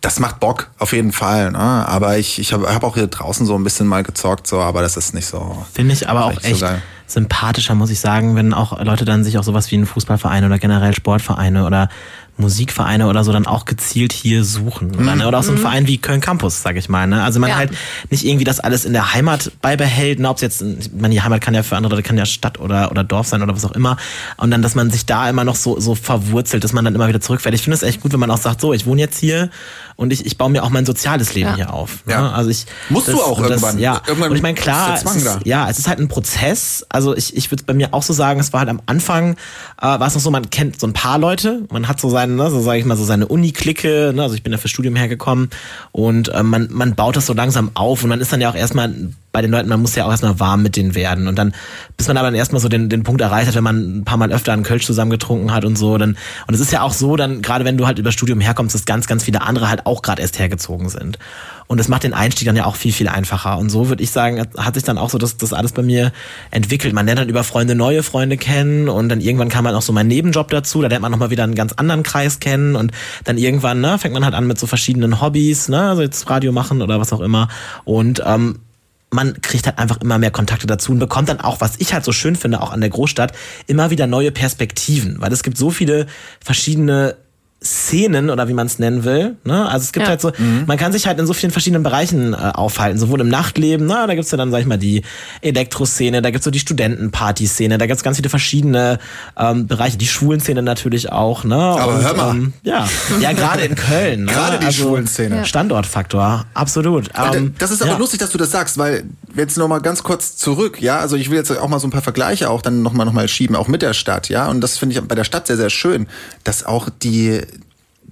das macht Bock, auf jeden Fall. Ne? Aber ich, ich habe hab auch hier draußen so ein bisschen mal gezockt, so, aber das ist nicht so. Finde ich aber auch echt so sympathischer, muss ich sagen, wenn auch Leute dann sich auch sowas wie einen Fußballverein oder generell Sportvereine oder Musikvereine oder so dann auch gezielt hier suchen. Mhm. Oder, ne? oder auch so ein mhm. Verein wie Köln Campus, sag ich mal. Ne? Also man ja. halt nicht irgendwie das alles in der Heimat beibehält, ne? ob es jetzt, man die Heimat kann ja für andere, kann ja Stadt oder, oder Dorf sein oder was auch immer. Und dann, dass man sich da immer noch so, so verwurzelt, dass man dann immer wieder zurückfährt. Ich finde es echt gut, wenn man auch sagt, so, ich wohne jetzt hier und ich, ich baue mir auch mein soziales Leben ja. hier auf. Ne? Ja. Also ich, Musst das, du auch irgendwann. Das, ja. irgendwann. Und ich meine, klar, es ist, ja, es ist halt ein Prozess. Also ich, ich würde bei mir auch so sagen, es war halt am Anfang, äh, war es noch so, man kennt so ein paar Leute, man hat so seine, ne, so sage ich mal, so seine Uni-Clique, ne? also ich bin ja für Studium hergekommen und äh, man, man baut das so langsam auf und man ist dann ja auch erstmal bei den Leuten, man muss ja auch erstmal warm mit denen werden. Und dann, bis man aber dann erstmal so den, den Punkt erreicht hat, wenn man ein paar Mal öfter einen Kölsch zusammen getrunken hat und so, dann, und es ist ja auch so, dann, gerade wenn du halt über Studium herkommst, dass ganz, ganz viele andere halt auch gerade erst hergezogen sind. Und das macht den Einstieg dann ja auch viel, viel einfacher. Und so würde ich sagen, hat sich dann auch so das, das alles bei mir entwickelt. Man lernt dann über Freunde neue Freunde kennen und dann irgendwann kam man auch so mein Nebenjob dazu. Da lernt man nochmal wieder einen ganz anderen Kreis kennen und dann irgendwann ne, fängt man halt an mit so verschiedenen Hobbys, ne, also jetzt Radio machen oder was auch immer. Und ähm, man kriegt halt einfach immer mehr Kontakte dazu und bekommt dann auch, was ich halt so schön finde, auch an der Großstadt, immer wieder neue Perspektiven, weil es gibt so viele verschiedene Szenen oder wie man es nennen will. Ne? Also es gibt ja. halt so, mhm. man kann sich halt in so vielen verschiedenen Bereichen äh, aufhalten, sowohl im Nachtleben, ne? da gibt's ja dann, sag ich mal, die Elektroszene, da gibt's so die Studentenparty-Szene, da gibt's ganz viele verschiedene ähm, Bereiche, die Schwulenszene natürlich auch. Ne? Aber Und, hör mal. Ähm, ja, ja gerade in Köln. Ne? Gerade die also, Schwulenszene. Standortfaktor, absolut. Ähm, das ist aber ja. lustig, dass du das sagst, weil jetzt noch mal ganz kurz zurück, ja, also ich will jetzt auch mal so ein paar Vergleiche auch dann noch mal, noch mal schieben, auch mit der Stadt, ja, und das finde ich bei der Stadt sehr, sehr schön, dass auch die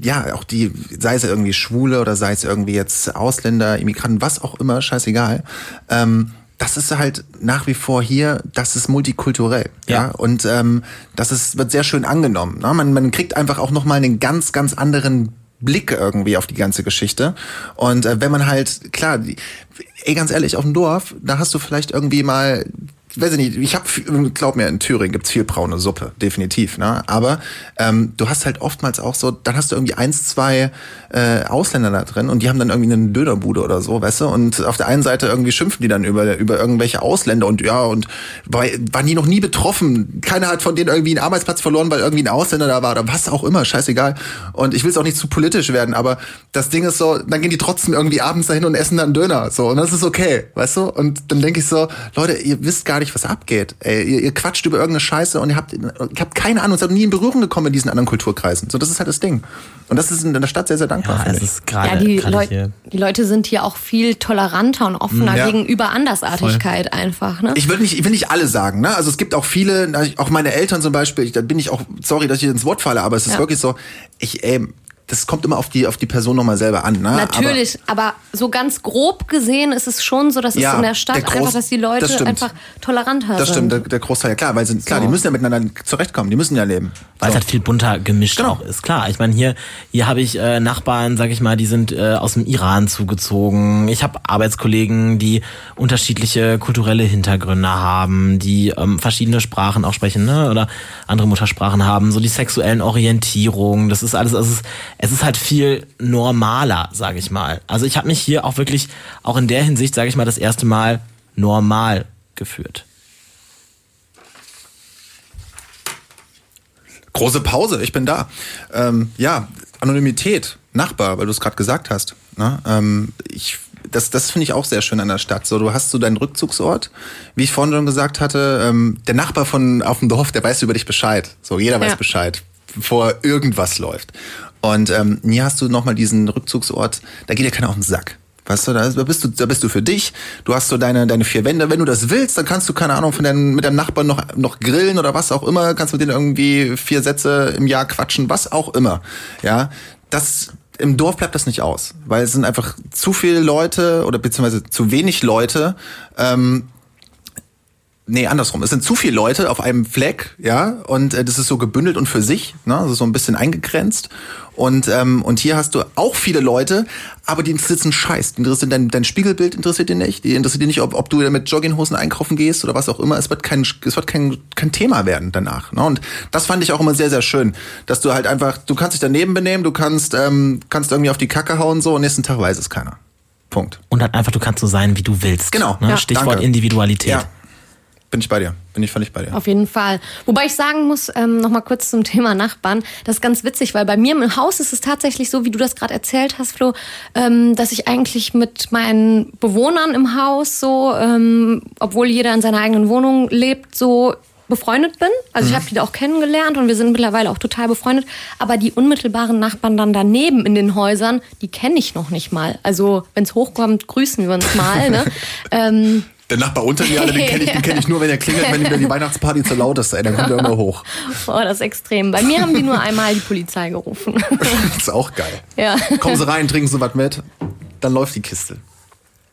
ja, auch die, sei es irgendwie Schwule oder sei es irgendwie jetzt Ausländer, Immigranten, was auch immer, scheißegal. Ähm, das ist halt nach wie vor hier, das ist multikulturell, ja, ja? und ähm, das ist wird sehr schön angenommen. Ne? Man, man kriegt einfach auch noch mal einen ganz, ganz anderen Blick irgendwie auf die ganze Geschichte. Und äh, wenn man halt klar, ey, ganz ehrlich, auf dem Dorf, da hast du vielleicht irgendwie mal weiß ich nicht, ich habe, glaub mir, in Thüringen gibt's viel braune Suppe, definitiv, ne? Aber ähm, du hast halt oftmals auch so, dann hast du irgendwie eins, zwei äh, Ausländer da drin und die haben dann irgendwie eine Dönerbude oder so, weißt du? Und auf der einen Seite irgendwie schimpfen die dann über, über irgendwelche Ausländer und ja, und war, waren die noch nie betroffen. Keiner hat von denen irgendwie einen Arbeitsplatz verloren, weil irgendwie ein Ausländer da war oder was auch immer, scheißegal. Und ich will es auch nicht zu politisch werden, aber das Ding ist so, dann gehen die trotzdem irgendwie abends dahin und essen dann Döner. So, und das ist okay, weißt du? Und dann denke ich so, Leute, ihr wisst gar nicht, was abgeht. Ey, ihr, ihr quatscht über irgendeine Scheiße und ihr habt, ihr habt keine Ahnung, ihr seid nie in Berührung gekommen mit diesen anderen Kulturkreisen. So, das ist halt das Ding. Und das ist in der Stadt sehr, sehr dankbar. Ja, ist gerade, ja, die, Leu die Leute sind hier auch viel toleranter und offener ja. gegenüber Andersartigkeit Voll. einfach. Ne? Ich will nicht, ich will nicht alle sagen. Ne? Also es gibt auch viele, auch meine Eltern zum Beispiel. Da bin ich auch sorry, dass ich ins Wort falle, aber es ist ja. wirklich so. Ich, ey, das kommt immer auf die, auf die Person nochmal selber an. Ne? Natürlich, aber, aber, so ganz grob gesehen ist es schon so, dass ja, es in der Stadt der Groß, einfach, dass die Leute das einfach toleranter sind. Das stimmt, der, der Großteil, ja klar, weil sie, klar, die müssen ja miteinander zurechtkommen, die müssen ja leben. Weil so. es halt viel bunter gemischt genau. auch ist, klar. Ich meine, hier, hier habe ich äh, Nachbarn, sag ich mal, die sind äh, aus dem Iran zugezogen. Ich habe Arbeitskollegen, die unterschiedliche kulturelle Hintergründe haben, die ähm, verschiedene Sprachen auch sprechen, ne? Oder andere Muttersprachen haben, so die sexuellen Orientierungen, das ist alles, also es ist, es ist halt viel normaler, sage ich mal. Also ich habe mich hier auch wirklich, auch in der Hinsicht, sage ich mal, das erste Mal normal geführt. Große Pause, ich bin da. Ähm, ja, Anonymität, Nachbar, weil du es gerade gesagt hast. Ne? Ähm, ich das, das finde ich auch sehr schön an der Stadt. So, du hast so deinen Rückzugsort, wie ich vorhin schon gesagt hatte. Ähm, der Nachbar von auf dem Dorf, der weiß über dich Bescheid. So, jeder ja. weiß Bescheid, bevor irgendwas läuft. Und ähm, hier hast du nochmal diesen Rückzugsort, da geht dir keiner auf den Sack. Weißt du, da bist du, da bist du für dich. Du hast so deine, deine vier Wände. Wenn du das willst, dann kannst du, keine Ahnung, von deinem, mit deinem Nachbarn noch, noch grillen oder was auch immer. Kannst mit denen irgendwie vier Sätze im Jahr quatschen, was auch immer. Ja, das, im Dorf bleibt das nicht aus. Weil es sind einfach zu viele Leute oder beziehungsweise zu wenig Leute, ähm, nee, andersrum. Es sind zu viele Leute auf einem Fleck, ja, und äh, das ist so gebündelt und für sich, ne, also so ein bisschen eingegrenzt. Und, ähm, und hier hast du auch viele Leute, aber die interessiert einen Scheiß. Die interessiert dein, dein Spiegelbild interessiert dir nicht. Die interessiert dir nicht, ob, ob du mit Jogginghosen einkaufen gehst oder was auch immer. Es wird kein, es wird kein, kein Thema werden danach. Ne? Und das fand ich auch immer sehr, sehr schön, dass du halt einfach, du kannst dich daneben benehmen, du kannst, ähm, kannst irgendwie auf die Kacke hauen so und nächsten Tag weiß es keiner. Punkt. Und halt einfach, du kannst so sein, wie du willst. Genau. Ne? Ja. Stichwort Danke. Individualität. Ja. Bin ich bei dir. Bin ich völlig bei dir. Auf jeden Fall. Wobei ich sagen muss, ähm, noch mal kurz zum Thema Nachbarn. Das ist ganz witzig, weil bei mir im Haus ist es tatsächlich so, wie du das gerade erzählt hast, Flo, ähm, dass ich eigentlich mit meinen Bewohnern im Haus so, ähm, obwohl jeder in seiner eigenen Wohnung lebt, so befreundet bin. Also ich mhm. habe die da auch kennengelernt und wir sind mittlerweile auch total befreundet. Aber die unmittelbaren Nachbarn dann daneben in den Häusern, die kenne ich noch nicht mal. Also wenn es hochkommt, grüßen wir uns mal. Ne? ähm, der Nachbar unter mir, den kenne ich, kenn ich nur, wenn er klingelt, wenn die Weihnachtsparty zu laut ist. Ey, dann kommt er immer hoch. Oh, das ist extrem. Bei mir haben die nur einmal die Polizei gerufen. das ist auch geil. Ja. Kommen Sie rein, trinken Sie was mit, dann läuft die Kiste.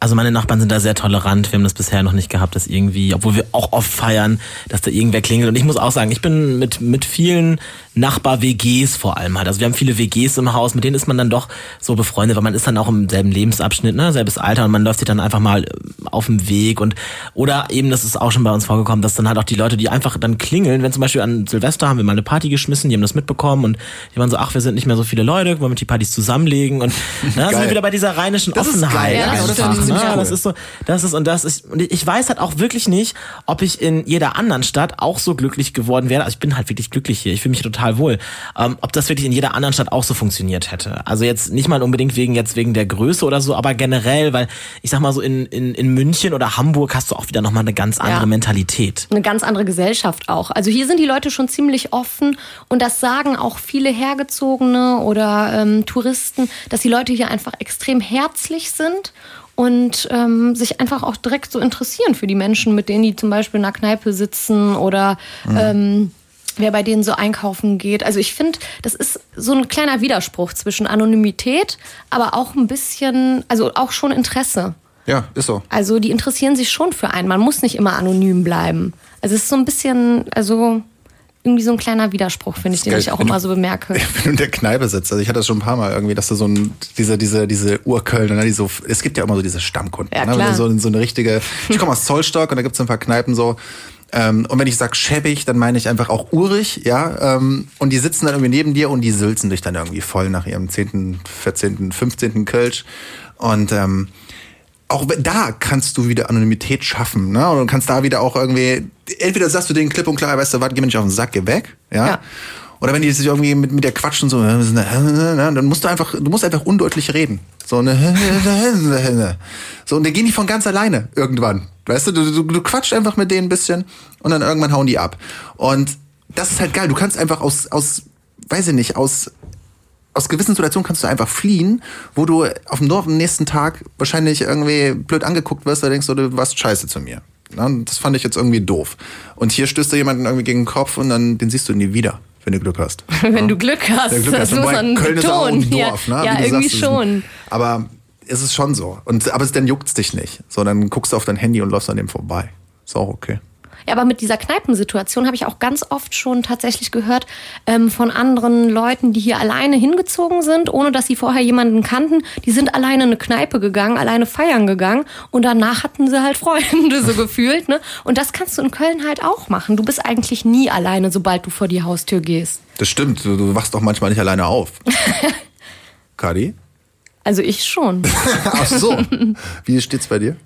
Also meine Nachbarn sind da sehr tolerant. Wir haben das bisher noch nicht gehabt, dass irgendwie, obwohl wir auch oft feiern, dass da irgendwer klingelt. Und ich muss auch sagen, ich bin mit, mit vielen Nachbar-WGs vor allem halt. Also wir haben viele WGs im Haus, mit denen ist man dann doch so befreundet, weil man ist dann auch im selben Lebensabschnitt, ne, selbes Alter und man läuft sich dann einfach mal äh, auf dem Weg und oder eben, das ist auch schon bei uns vorgekommen, dass dann halt auch die Leute, die einfach dann klingeln, wenn zum Beispiel an Silvester haben wir mal eine Party geschmissen, die haben das mitbekommen und die waren so, ach, wir sind nicht mehr so viele Leute, wollen wir die Partys zusammenlegen und da sind wir wieder bei dieser rheinischen das Offenheit. Ja, das, einfach, das, ne? das ist so, das ist und das ist und ich weiß halt auch wirklich nicht, ob ich in jeder anderen Stadt auch so glücklich geworden wäre. Also ich bin halt wirklich glücklich hier. Ich fühle mich total wohl. Ähm, ob das wirklich in jeder anderen Stadt auch so funktioniert hätte. Also jetzt nicht mal unbedingt wegen jetzt wegen der Größe oder so, aber generell, weil ich sag mal so in, in, in München oder Hamburg hast du auch wieder nochmal eine ganz andere ja. Mentalität. Eine ganz andere Gesellschaft auch. Also hier sind die Leute schon ziemlich offen und das sagen auch viele Hergezogene oder ähm, Touristen, dass die Leute hier einfach extrem herzlich sind und ähm, sich einfach auch direkt so interessieren für die Menschen, mit denen die zum Beispiel in einer Kneipe sitzen oder mhm. ähm, wer bei denen so einkaufen geht. Also ich finde, das ist so ein kleiner Widerspruch zwischen Anonymität, aber auch ein bisschen, also auch schon Interesse. Ja, ist so. Also die interessieren sich schon für einen. Man muss nicht immer anonym bleiben. Also es ist so ein bisschen, also irgendwie so ein kleiner Widerspruch, finde ich, den geil. ich auch immer so bemerke. Wenn du in der Kneipe sitzt, also ich hatte das schon ein paar Mal irgendwie, dass du so ein, diese, diese, diese Urkölner, ne, die so, es gibt ja immer so diese Stammkunden, ja, ne, so, so eine richtige, ich komme aus Zollstock und da gibt es ein paar Kneipen so, ähm, und wenn ich sage schäbig, dann meine ich einfach auch urig, ja. Ähm, und die sitzen dann irgendwie neben dir und die sülzen dich dann irgendwie voll nach ihrem 10., 14., 15. Kölsch. Und ähm, auch da kannst du wieder Anonymität schaffen, ne? Und kannst da wieder auch irgendwie, entweder sagst du denen klipp und klar, weißt du was, geh mir nicht auf den Sack, geh weg, ja. ja. Oder wenn die sich irgendwie mit, mit der quatschen, so, dann musst du einfach, du musst einfach undeutlich reden. So, eine, so, und dann gehen die von ganz alleine irgendwann. Weißt du, du, du, du quatschst einfach mit denen ein bisschen und dann irgendwann hauen die ab. Und das ist halt geil. Du kannst einfach aus, aus, weiß ich nicht, aus, aus gewissen Situationen kannst du einfach fliehen, wo du auf dem Dorf am nächsten Tag wahrscheinlich irgendwie blöd angeguckt wirst, da denkst du, du warst scheiße zu mir. Das fand ich jetzt irgendwie doof. Und hier stößt du jemanden irgendwie gegen den Kopf und dann den siehst du nie wieder, wenn du Glück hast. wenn du Glück hast. Wenn du Glück hast. Das so ein Köln ist auch ein Dorf, ja, ne? Ja, irgendwie sagst, schon. Aber ist es schon so. Und, aber dann juckt's dich nicht. So, dann guckst du auf dein Handy und läufst an dem vorbei. Ist auch okay. Ja, aber mit dieser Kneipensituation habe ich auch ganz oft schon tatsächlich gehört ähm, von anderen Leuten, die hier alleine hingezogen sind, ohne dass sie vorher jemanden kannten. Die sind alleine in eine Kneipe gegangen, alleine feiern gegangen und danach hatten sie halt Freunde so gefühlt. Ne? Und das kannst du in Köln halt auch machen. Du bist eigentlich nie alleine, sobald du vor die Haustür gehst. Das stimmt. Du, wachst auch manchmal nicht alleine auf. Kadi? Also ich schon. Ach so. Wie steht's bei dir?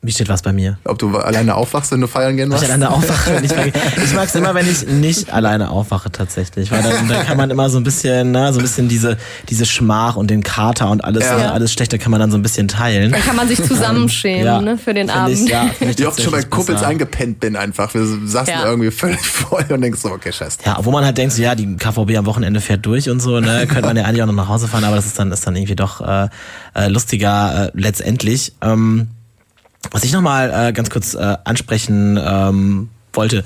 Wie steht was bei mir? Ob du alleine aufwachst, wenn du feiern gehen musst? Ich alleine aufwache, wenn ich Ich mag es immer, wenn ich nicht alleine aufwache tatsächlich, weil dann, dann kann man immer so ein bisschen, ne, so ein bisschen diese diese Schmach und den Kater und alles, ja. ne, alles Schlechte kann man dann so ein bisschen teilen. Dann kann man sich zusammenschämen, ja. ne, für den Abend. Ich, ja, ich, ich oft schon bei Kumpels eingepennt bin einfach. Wir saßen ja. irgendwie völlig voll und denkst so, okay, scheiße. Ja, wo man halt denkt, so, ja, die KVB am Wochenende fährt durch und so, ne, könnte man ja eigentlich auch noch nach Hause fahren, aber das ist dann ist dann irgendwie doch äh, äh lustiger äh, letztendlich. Ähm, was ich nochmal äh, ganz kurz äh, ansprechen ähm, wollte,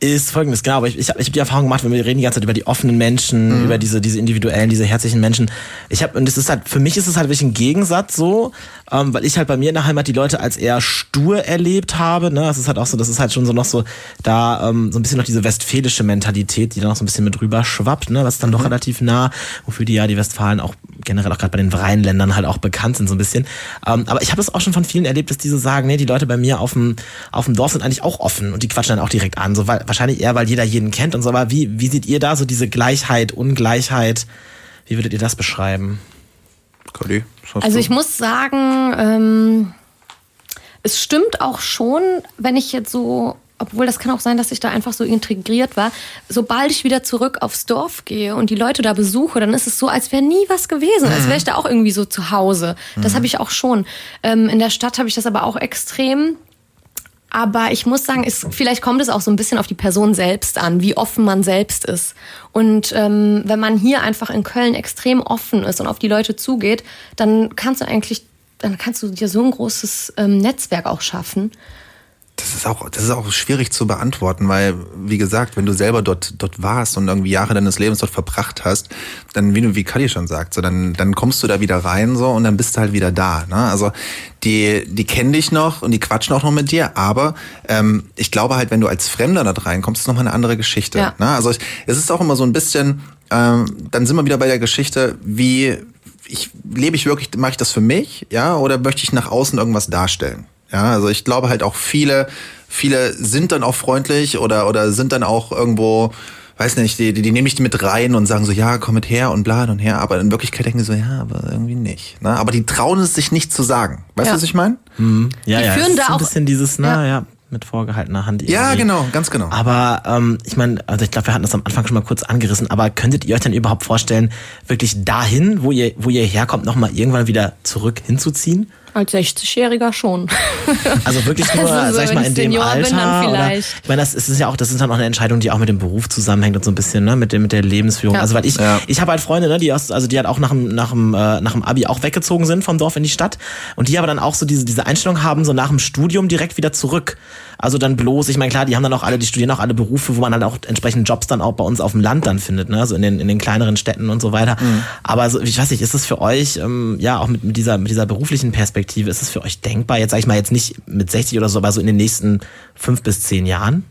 ist folgendes, genau, aber ich, ich habe ich hab die Erfahrung gemacht, wenn wir reden die ganze Zeit über die offenen Menschen, mhm. über diese, diese individuellen, diese herzlichen Menschen. Ich habe, und das ist halt, für mich ist es halt wirklich ein Gegensatz so, ähm, weil ich halt bei mir in der Heimat die Leute als eher stur erlebt habe. Ne? Das ist halt auch so, das ist halt schon so noch so, da ähm, so ein bisschen noch diese westfälische Mentalität, die da noch so ein bisschen mit rüber schwappt, ne? was ist dann mhm. doch relativ nah, wofür die ja die Westfalen auch generell auch gerade bei den Rheinländern halt auch bekannt sind so ein bisschen. Ähm, aber ich habe das auch schon von vielen erlebt, dass die so sagen, nee, die Leute bei mir auf dem, auf dem Dorf sind eigentlich auch offen und die quatschen dann auch direkt an, so weil wahrscheinlich eher, weil jeder jeden kennt und so. Aber wie, wie seht ihr da so diese Gleichheit, Ungleichheit? Wie würdet ihr das beschreiben? Cody, also ich muss sagen, ähm, es stimmt auch schon, wenn ich jetzt so obwohl das kann auch sein, dass ich da einfach so integriert war. Sobald ich wieder zurück aufs Dorf gehe und die Leute da besuche, dann ist es so, als wäre nie was gewesen, mhm. als wäre ich da auch irgendwie so zu Hause. Das mhm. habe ich auch schon. Ähm, in der Stadt habe ich das aber auch extrem. Aber ich muss sagen, ist, vielleicht kommt es auch so ein bisschen auf die Person selbst an, wie offen man selbst ist. Und ähm, wenn man hier einfach in Köln extrem offen ist und auf die Leute zugeht, dann kannst du eigentlich, dann kannst du dir so ein großes ähm, Netzwerk auch schaffen. Das ist auch, das ist auch schwierig zu beantworten, weil, wie gesagt, wenn du selber dort, dort warst und irgendwie Jahre deines Lebens dort verbracht hast, dann, wie du, wie Kali schon sagt, so, dann, dann kommst du da wieder rein, so, und dann bist du halt wieder da, ne? Also, die, die kennen dich noch und die quatschen auch noch mit dir, aber, ähm, ich glaube halt, wenn du als Fremder da reinkommst, ist nochmal eine andere Geschichte, ja. ne? Also, es ist auch immer so ein bisschen, ähm, dann sind wir wieder bei der Geschichte, wie, ich, lebe ich wirklich, mache ich das für mich, ja, oder möchte ich nach außen irgendwas darstellen? Ja, also ich glaube halt auch viele, viele sind dann auch freundlich oder, oder sind dann auch irgendwo, weiß nicht, die, die, die nehme ich mit rein und sagen so, ja, komm mit her und bla und her, aber in Wirklichkeit denken die so, ja, aber irgendwie nicht. Ne? Aber die trauen es sich nicht zu sagen. Weißt du, ja. was ich meine? Mhm. Ja, die ja, führen da ist auch ein bisschen dieses, na, ja. ja mit vorgehaltener Hand. Irgendwie. Ja, genau, ganz genau. Aber ähm, ich meine, also ich glaube, wir hatten das am Anfang schon mal kurz angerissen, aber könntet ihr euch dann überhaupt vorstellen, wirklich dahin, wo ihr, wo ihr herkommt, nochmal irgendwann wieder zurück hinzuziehen? Als 60-Jähriger schon. Also wirklich nur, also so sag ich mal, in dem Senior Alter. Oder, ich meine, das ist ja auch, das ist dann auch eine Entscheidung, die auch mit dem Beruf zusammenhängt und so ein bisschen, ne, mit dem, mit der Lebensführung. Ja. Also weil ich, ja. ich habe halt Freunde, ne, die aus, also die halt auch nach dem, nach dem, äh, nach dem Abi auch weggezogen sind vom Dorf in die Stadt und die aber dann auch so diese, diese Einstellung haben, so nach dem Studium direkt wieder zurück. Also dann bloß, ich meine, klar, die haben dann auch alle, die studieren auch alle Berufe, wo man halt auch entsprechend Jobs dann auch bei uns auf dem Land dann findet, ne, also in den, in den kleineren Städten und so weiter. Mhm. Aber so, ich weiß nicht, ist es für euch, ähm, ja, auch mit, mit dieser, mit dieser beruflichen Perspektive, ist es für euch denkbar, jetzt sag ich mal jetzt nicht mit 60 oder so, aber so in den nächsten fünf bis zehn Jahren?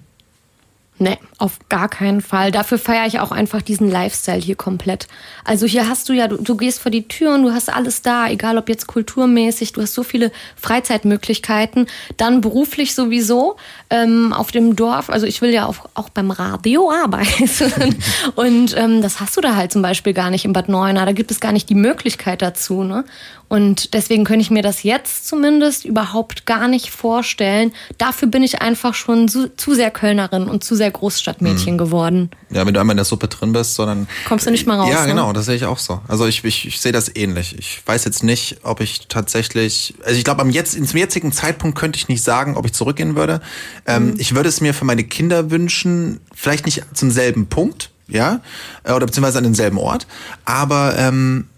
Nee, auf gar keinen Fall. Dafür feiere ich auch einfach diesen Lifestyle hier komplett. Also hier hast du ja, du, du, gehst vor die Tür und du hast alles da, egal ob jetzt kulturmäßig, du hast so viele Freizeitmöglichkeiten, dann beruflich sowieso ähm, auf dem Dorf. Also ich will ja auch, auch beim Radio arbeiten und ähm, das hast du da halt zum Beispiel gar nicht in Bad Neuenahr. Da gibt es gar nicht die Möglichkeit dazu. Ne? Und deswegen könnte ich mir das jetzt zumindest überhaupt gar nicht vorstellen. Dafür bin ich einfach schon zu, zu sehr Kölnerin und zu sehr Großstadtmädchen mhm. geworden. Ja, wenn du einmal in der Suppe drin bist, sondern. Kommst du nicht mal raus. Ja, ne? genau, das sehe ich auch so. Also ich, ich, ich sehe das ähnlich. Ich weiß jetzt nicht, ob ich tatsächlich. Also ich glaube, am jetzt, zum jetzigen Zeitpunkt könnte ich nicht sagen, ob ich zurückgehen würde. Ähm, mhm. Ich würde es mir für meine Kinder wünschen, vielleicht nicht zum selben Punkt, ja, äh, oder beziehungsweise an denselben Ort, aber ähm,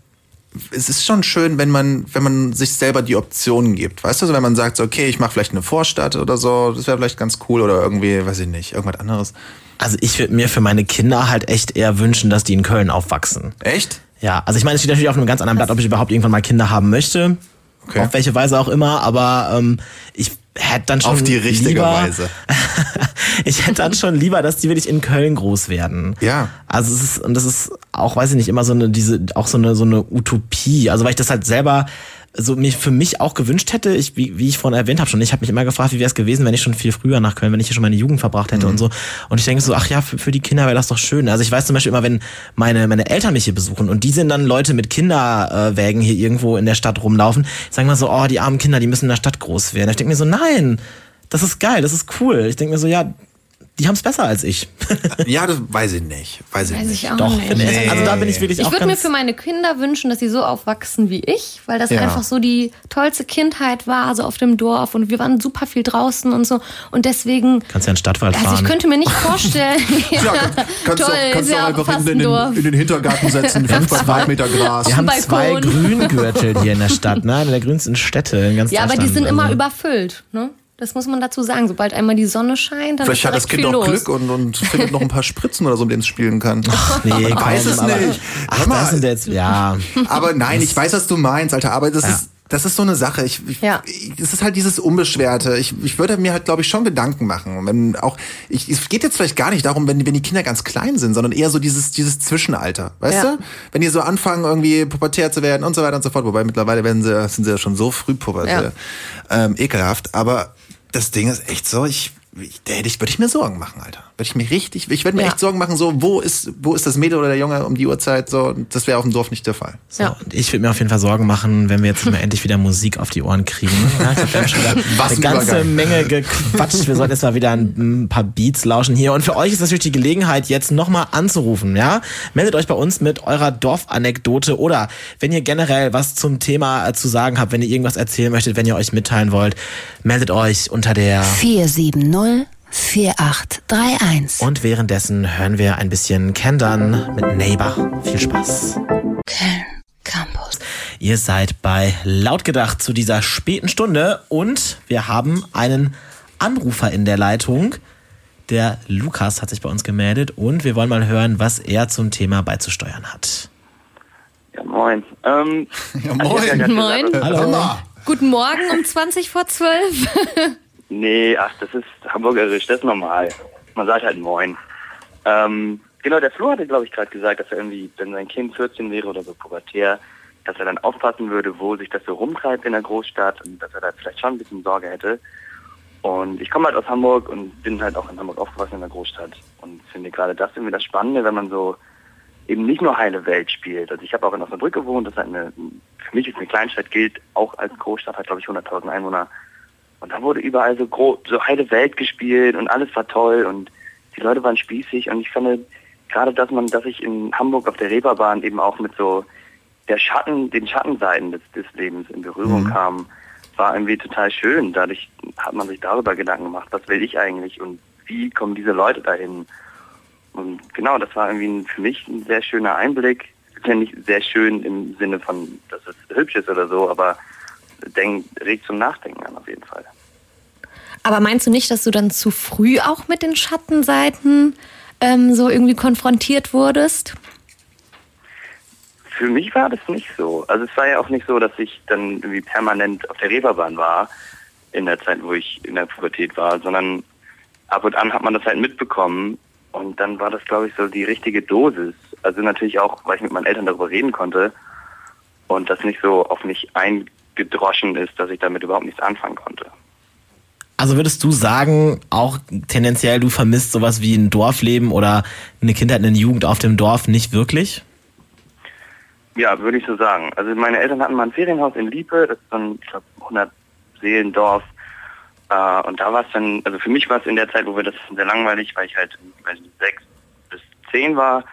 es ist schon schön, wenn man, wenn man sich selber die Optionen gibt. Weißt du, also wenn man sagt, so, okay, ich mache vielleicht eine Vorstadt oder so, das wäre vielleicht ganz cool oder irgendwie, weiß ich nicht, irgendwas anderes. Also ich würde mir für meine Kinder halt echt eher wünschen, dass die in Köln aufwachsen. Echt? Ja, also ich meine, es steht natürlich auf einem ganz anderen Blatt, ob ich überhaupt irgendwann mal Kinder haben möchte. Okay. Auf welche Weise auch immer, aber ähm, ich hätte dann schon auf die richtige lieber, Weise. ich hätte dann schon lieber, dass die wirklich in Köln groß werden. Ja. Also es ist und das ist auch, weiß ich nicht, immer so eine diese auch so eine so eine Utopie. Also weil ich das halt selber so mir für mich auch gewünscht hätte, ich, wie, wie ich vorhin erwähnt habe schon, ich habe mich immer gefragt, wie wäre es gewesen, wenn ich schon viel früher nach Köln, wenn ich hier schon meine Jugend verbracht hätte mhm. und so. Und ich denke so, ach ja, für, für die Kinder wäre das doch schön. Also ich weiß zum Beispiel immer, wenn meine, meine Eltern mich hier besuchen und die sind dann Leute mit Kinderwägen hier irgendwo in der Stadt rumlaufen, sagen wir so, oh, die armen Kinder, die müssen in der Stadt groß werden. Ich denke mir so, nein, das ist geil, das ist cool. Ich denke mir so, ja, die haben es besser als ich. ja, das weiß ich nicht. Weiß ich, weiß nicht. ich auch Doch, nicht. Nee. Also da bin ich wirklich ich würde mir für meine Kinder wünschen, dass sie so aufwachsen wie ich, weil das ja. einfach so die tollste Kindheit war, so auf dem Dorf und wir waren super viel draußen und so und deswegen... Kannst ja in Stadtwald fahren. Also ich könnte mir nicht vorstellen... ja, ja, kannst Toll, du, kannst du einfach in, den, in den Hintergarten setzen, fünf Quadratmeter Gras. Wir haben zwei Grüngürtel hier in der Stadt, ne? Eine der grünsten Städte in ganz Ja, aber die sind immer überfüllt, ne? Das muss man dazu sagen. Sobald einmal die Sonne scheint, dann Vielleicht ist hat das Kind auch Glück und, und findet noch ein paar Spritzen oder so, mit denen es spielen kann. Ach, nee, ich weiß es aber, nicht. Ach, mal, das sind jetzt, ja. Aber nein, ich weiß, was du meinst, Alter. Aber das ja. ist das ist so eine Sache. Ich, ich, ja. es ist halt dieses Unbeschwerte. Ich, ich würde mir halt, glaube ich, schon Gedanken machen. Wenn auch, ich, es geht jetzt vielleicht gar nicht darum, wenn, wenn die Kinder ganz klein sind, sondern eher so dieses, dieses Zwischenalter. Weißt ja. du? Wenn die so anfangen, irgendwie pubertär zu werden und so weiter und so fort. Wobei mittlerweile werden sie, sind sie ja schon so früh pubertär. Ja. Ähm, ekelhaft. Aber das Ding ist echt so, ich, da hätte ich, würde ich mir Sorgen machen, Alter. Würde ich mir richtig, ich würde mir ja. echt Sorgen machen, so, wo ist, wo ist das Mädel oder der Junge um die Uhrzeit, so, das wäre auf dem Dorf nicht der Fall. So, ja. und ich würde mir auf jeden Fall Sorgen machen, wenn wir jetzt mal endlich wieder Musik auf die Ohren kriegen. Ja, ich hab, schon eine ganze Übergang. Menge gequatscht. Wir sollten jetzt mal wieder ein, ein, paar Beats lauschen hier. Und für euch ist natürlich die Gelegenheit, jetzt nochmal anzurufen, ja? Meldet euch bei uns mit eurer Dorfanekdote oder wenn ihr generell was zum Thema äh, zu sagen habt, wenn ihr irgendwas erzählen möchtet, wenn ihr euch mitteilen wollt, meldet euch unter der 470 4831. Und währenddessen hören wir ein bisschen Kendern mit Neighbor. Viel Spaß. Köln Campus. Ihr seid bei Lautgedacht zu dieser späten Stunde und wir haben einen Anrufer in der Leitung. Der Lukas hat sich bei uns gemeldet und wir wollen mal hören, was er zum Thema beizusteuern hat. Ja, moin. Ähm, ja, moin. Ja moin. Hallo. Guten Morgen um 20 vor 12. Nee, ach, das ist hamburgerisch, das ist normal. Man sagt halt Moin. Ähm, genau, der Flo hatte, glaube ich, gerade gesagt, dass er irgendwie, wenn sein Kind 14 wäre oder so pubertär, dass er dann aufpassen würde, wo sich das so rumtreibt in der Großstadt und dass er da vielleicht schon ein bisschen Sorge hätte. Und ich komme halt aus Hamburg und bin halt auch in Hamburg aufgewachsen in der Großstadt und finde gerade das irgendwie das Spannende, wenn man so eben nicht nur heile Welt spielt. Also ich habe auch in Osnabrück gewohnt, das ist halt eine, für mich ist eine Kleinstadt, gilt auch als Großstadt, hat glaube ich 100.000 Einwohner. Und da wurde überall so, groß, so heile Welt gespielt und alles war toll und die Leute waren spießig und ich finde gerade, dass man, dass ich in Hamburg auf der Reeperbahn eben auch mit so der Schatten, den Schattenseiten des, des Lebens in Berührung mhm. kam, war irgendwie total schön. Dadurch hat man sich darüber Gedanken gemacht, was will ich eigentlich und wie kommen diese Leute dahin. Und genau, das war irgendwie für mich ein sehr schöner Einblick. Ist ja nicht sehr schön im Sinne von, dass es hübsch ist oder so, aber denk, regt zum Nachdenken an auf jeden Fall. Aber meinst du nicht, dass du dann zu früh auch mit den Schattenseiten ähm, so irgendwie konfrontiert wurdest? Für mich war das nicht so. Also es war ja auch nicht so, dass ich dann irgendwie permanent auf der Reeperbahn war in der Zeit, wo ich in der Pubertät war, sondern ab und an hat man das halt mitbekommen und dann war das, glaube ich, so die richtige Dosis. Also natürlich auch, weil ich mit meinen Eltern darüber reden konnte und das nicht so auf mich ein gedroschen ist, dass ich damit überhaupt nichts anfangen konnte. Also würdest du sagen, auch tendenziell du vermisst sowas wie ein Dorfleben oder eine Kindheit, eine Jugend auf dem Dorf nicht wirklich? Ja, würde ich so sagen. Also meine Eltern hatten mal ein Ferienhaus in Liepe, das ist so ein, ich glaube, 100 Seelendorf. Äh, und da war es dann, also für mich war es in der Zeit, wo wir das sehr langweilig, weil ich halt weiß sechs bis zehn war.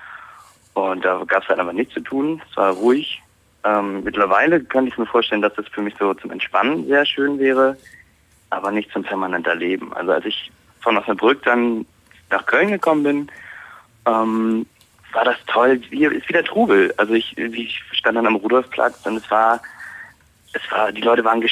Und da gab es halt aber nichts zu tun. Es war ruhig. Ähm, mittlerweile könnte ich mir vorstellen, dass das für mich so zum Entspannen sehr schön wäre, aber nicht zum permanenter Leben. Also als ich von Osnabrück dann nach Köln gekommen bin, ähm, war das toll, wie, ist wieder Trubel. Also ich, ich stand dann am Rudolfplatz und es war, es war, die Leute waren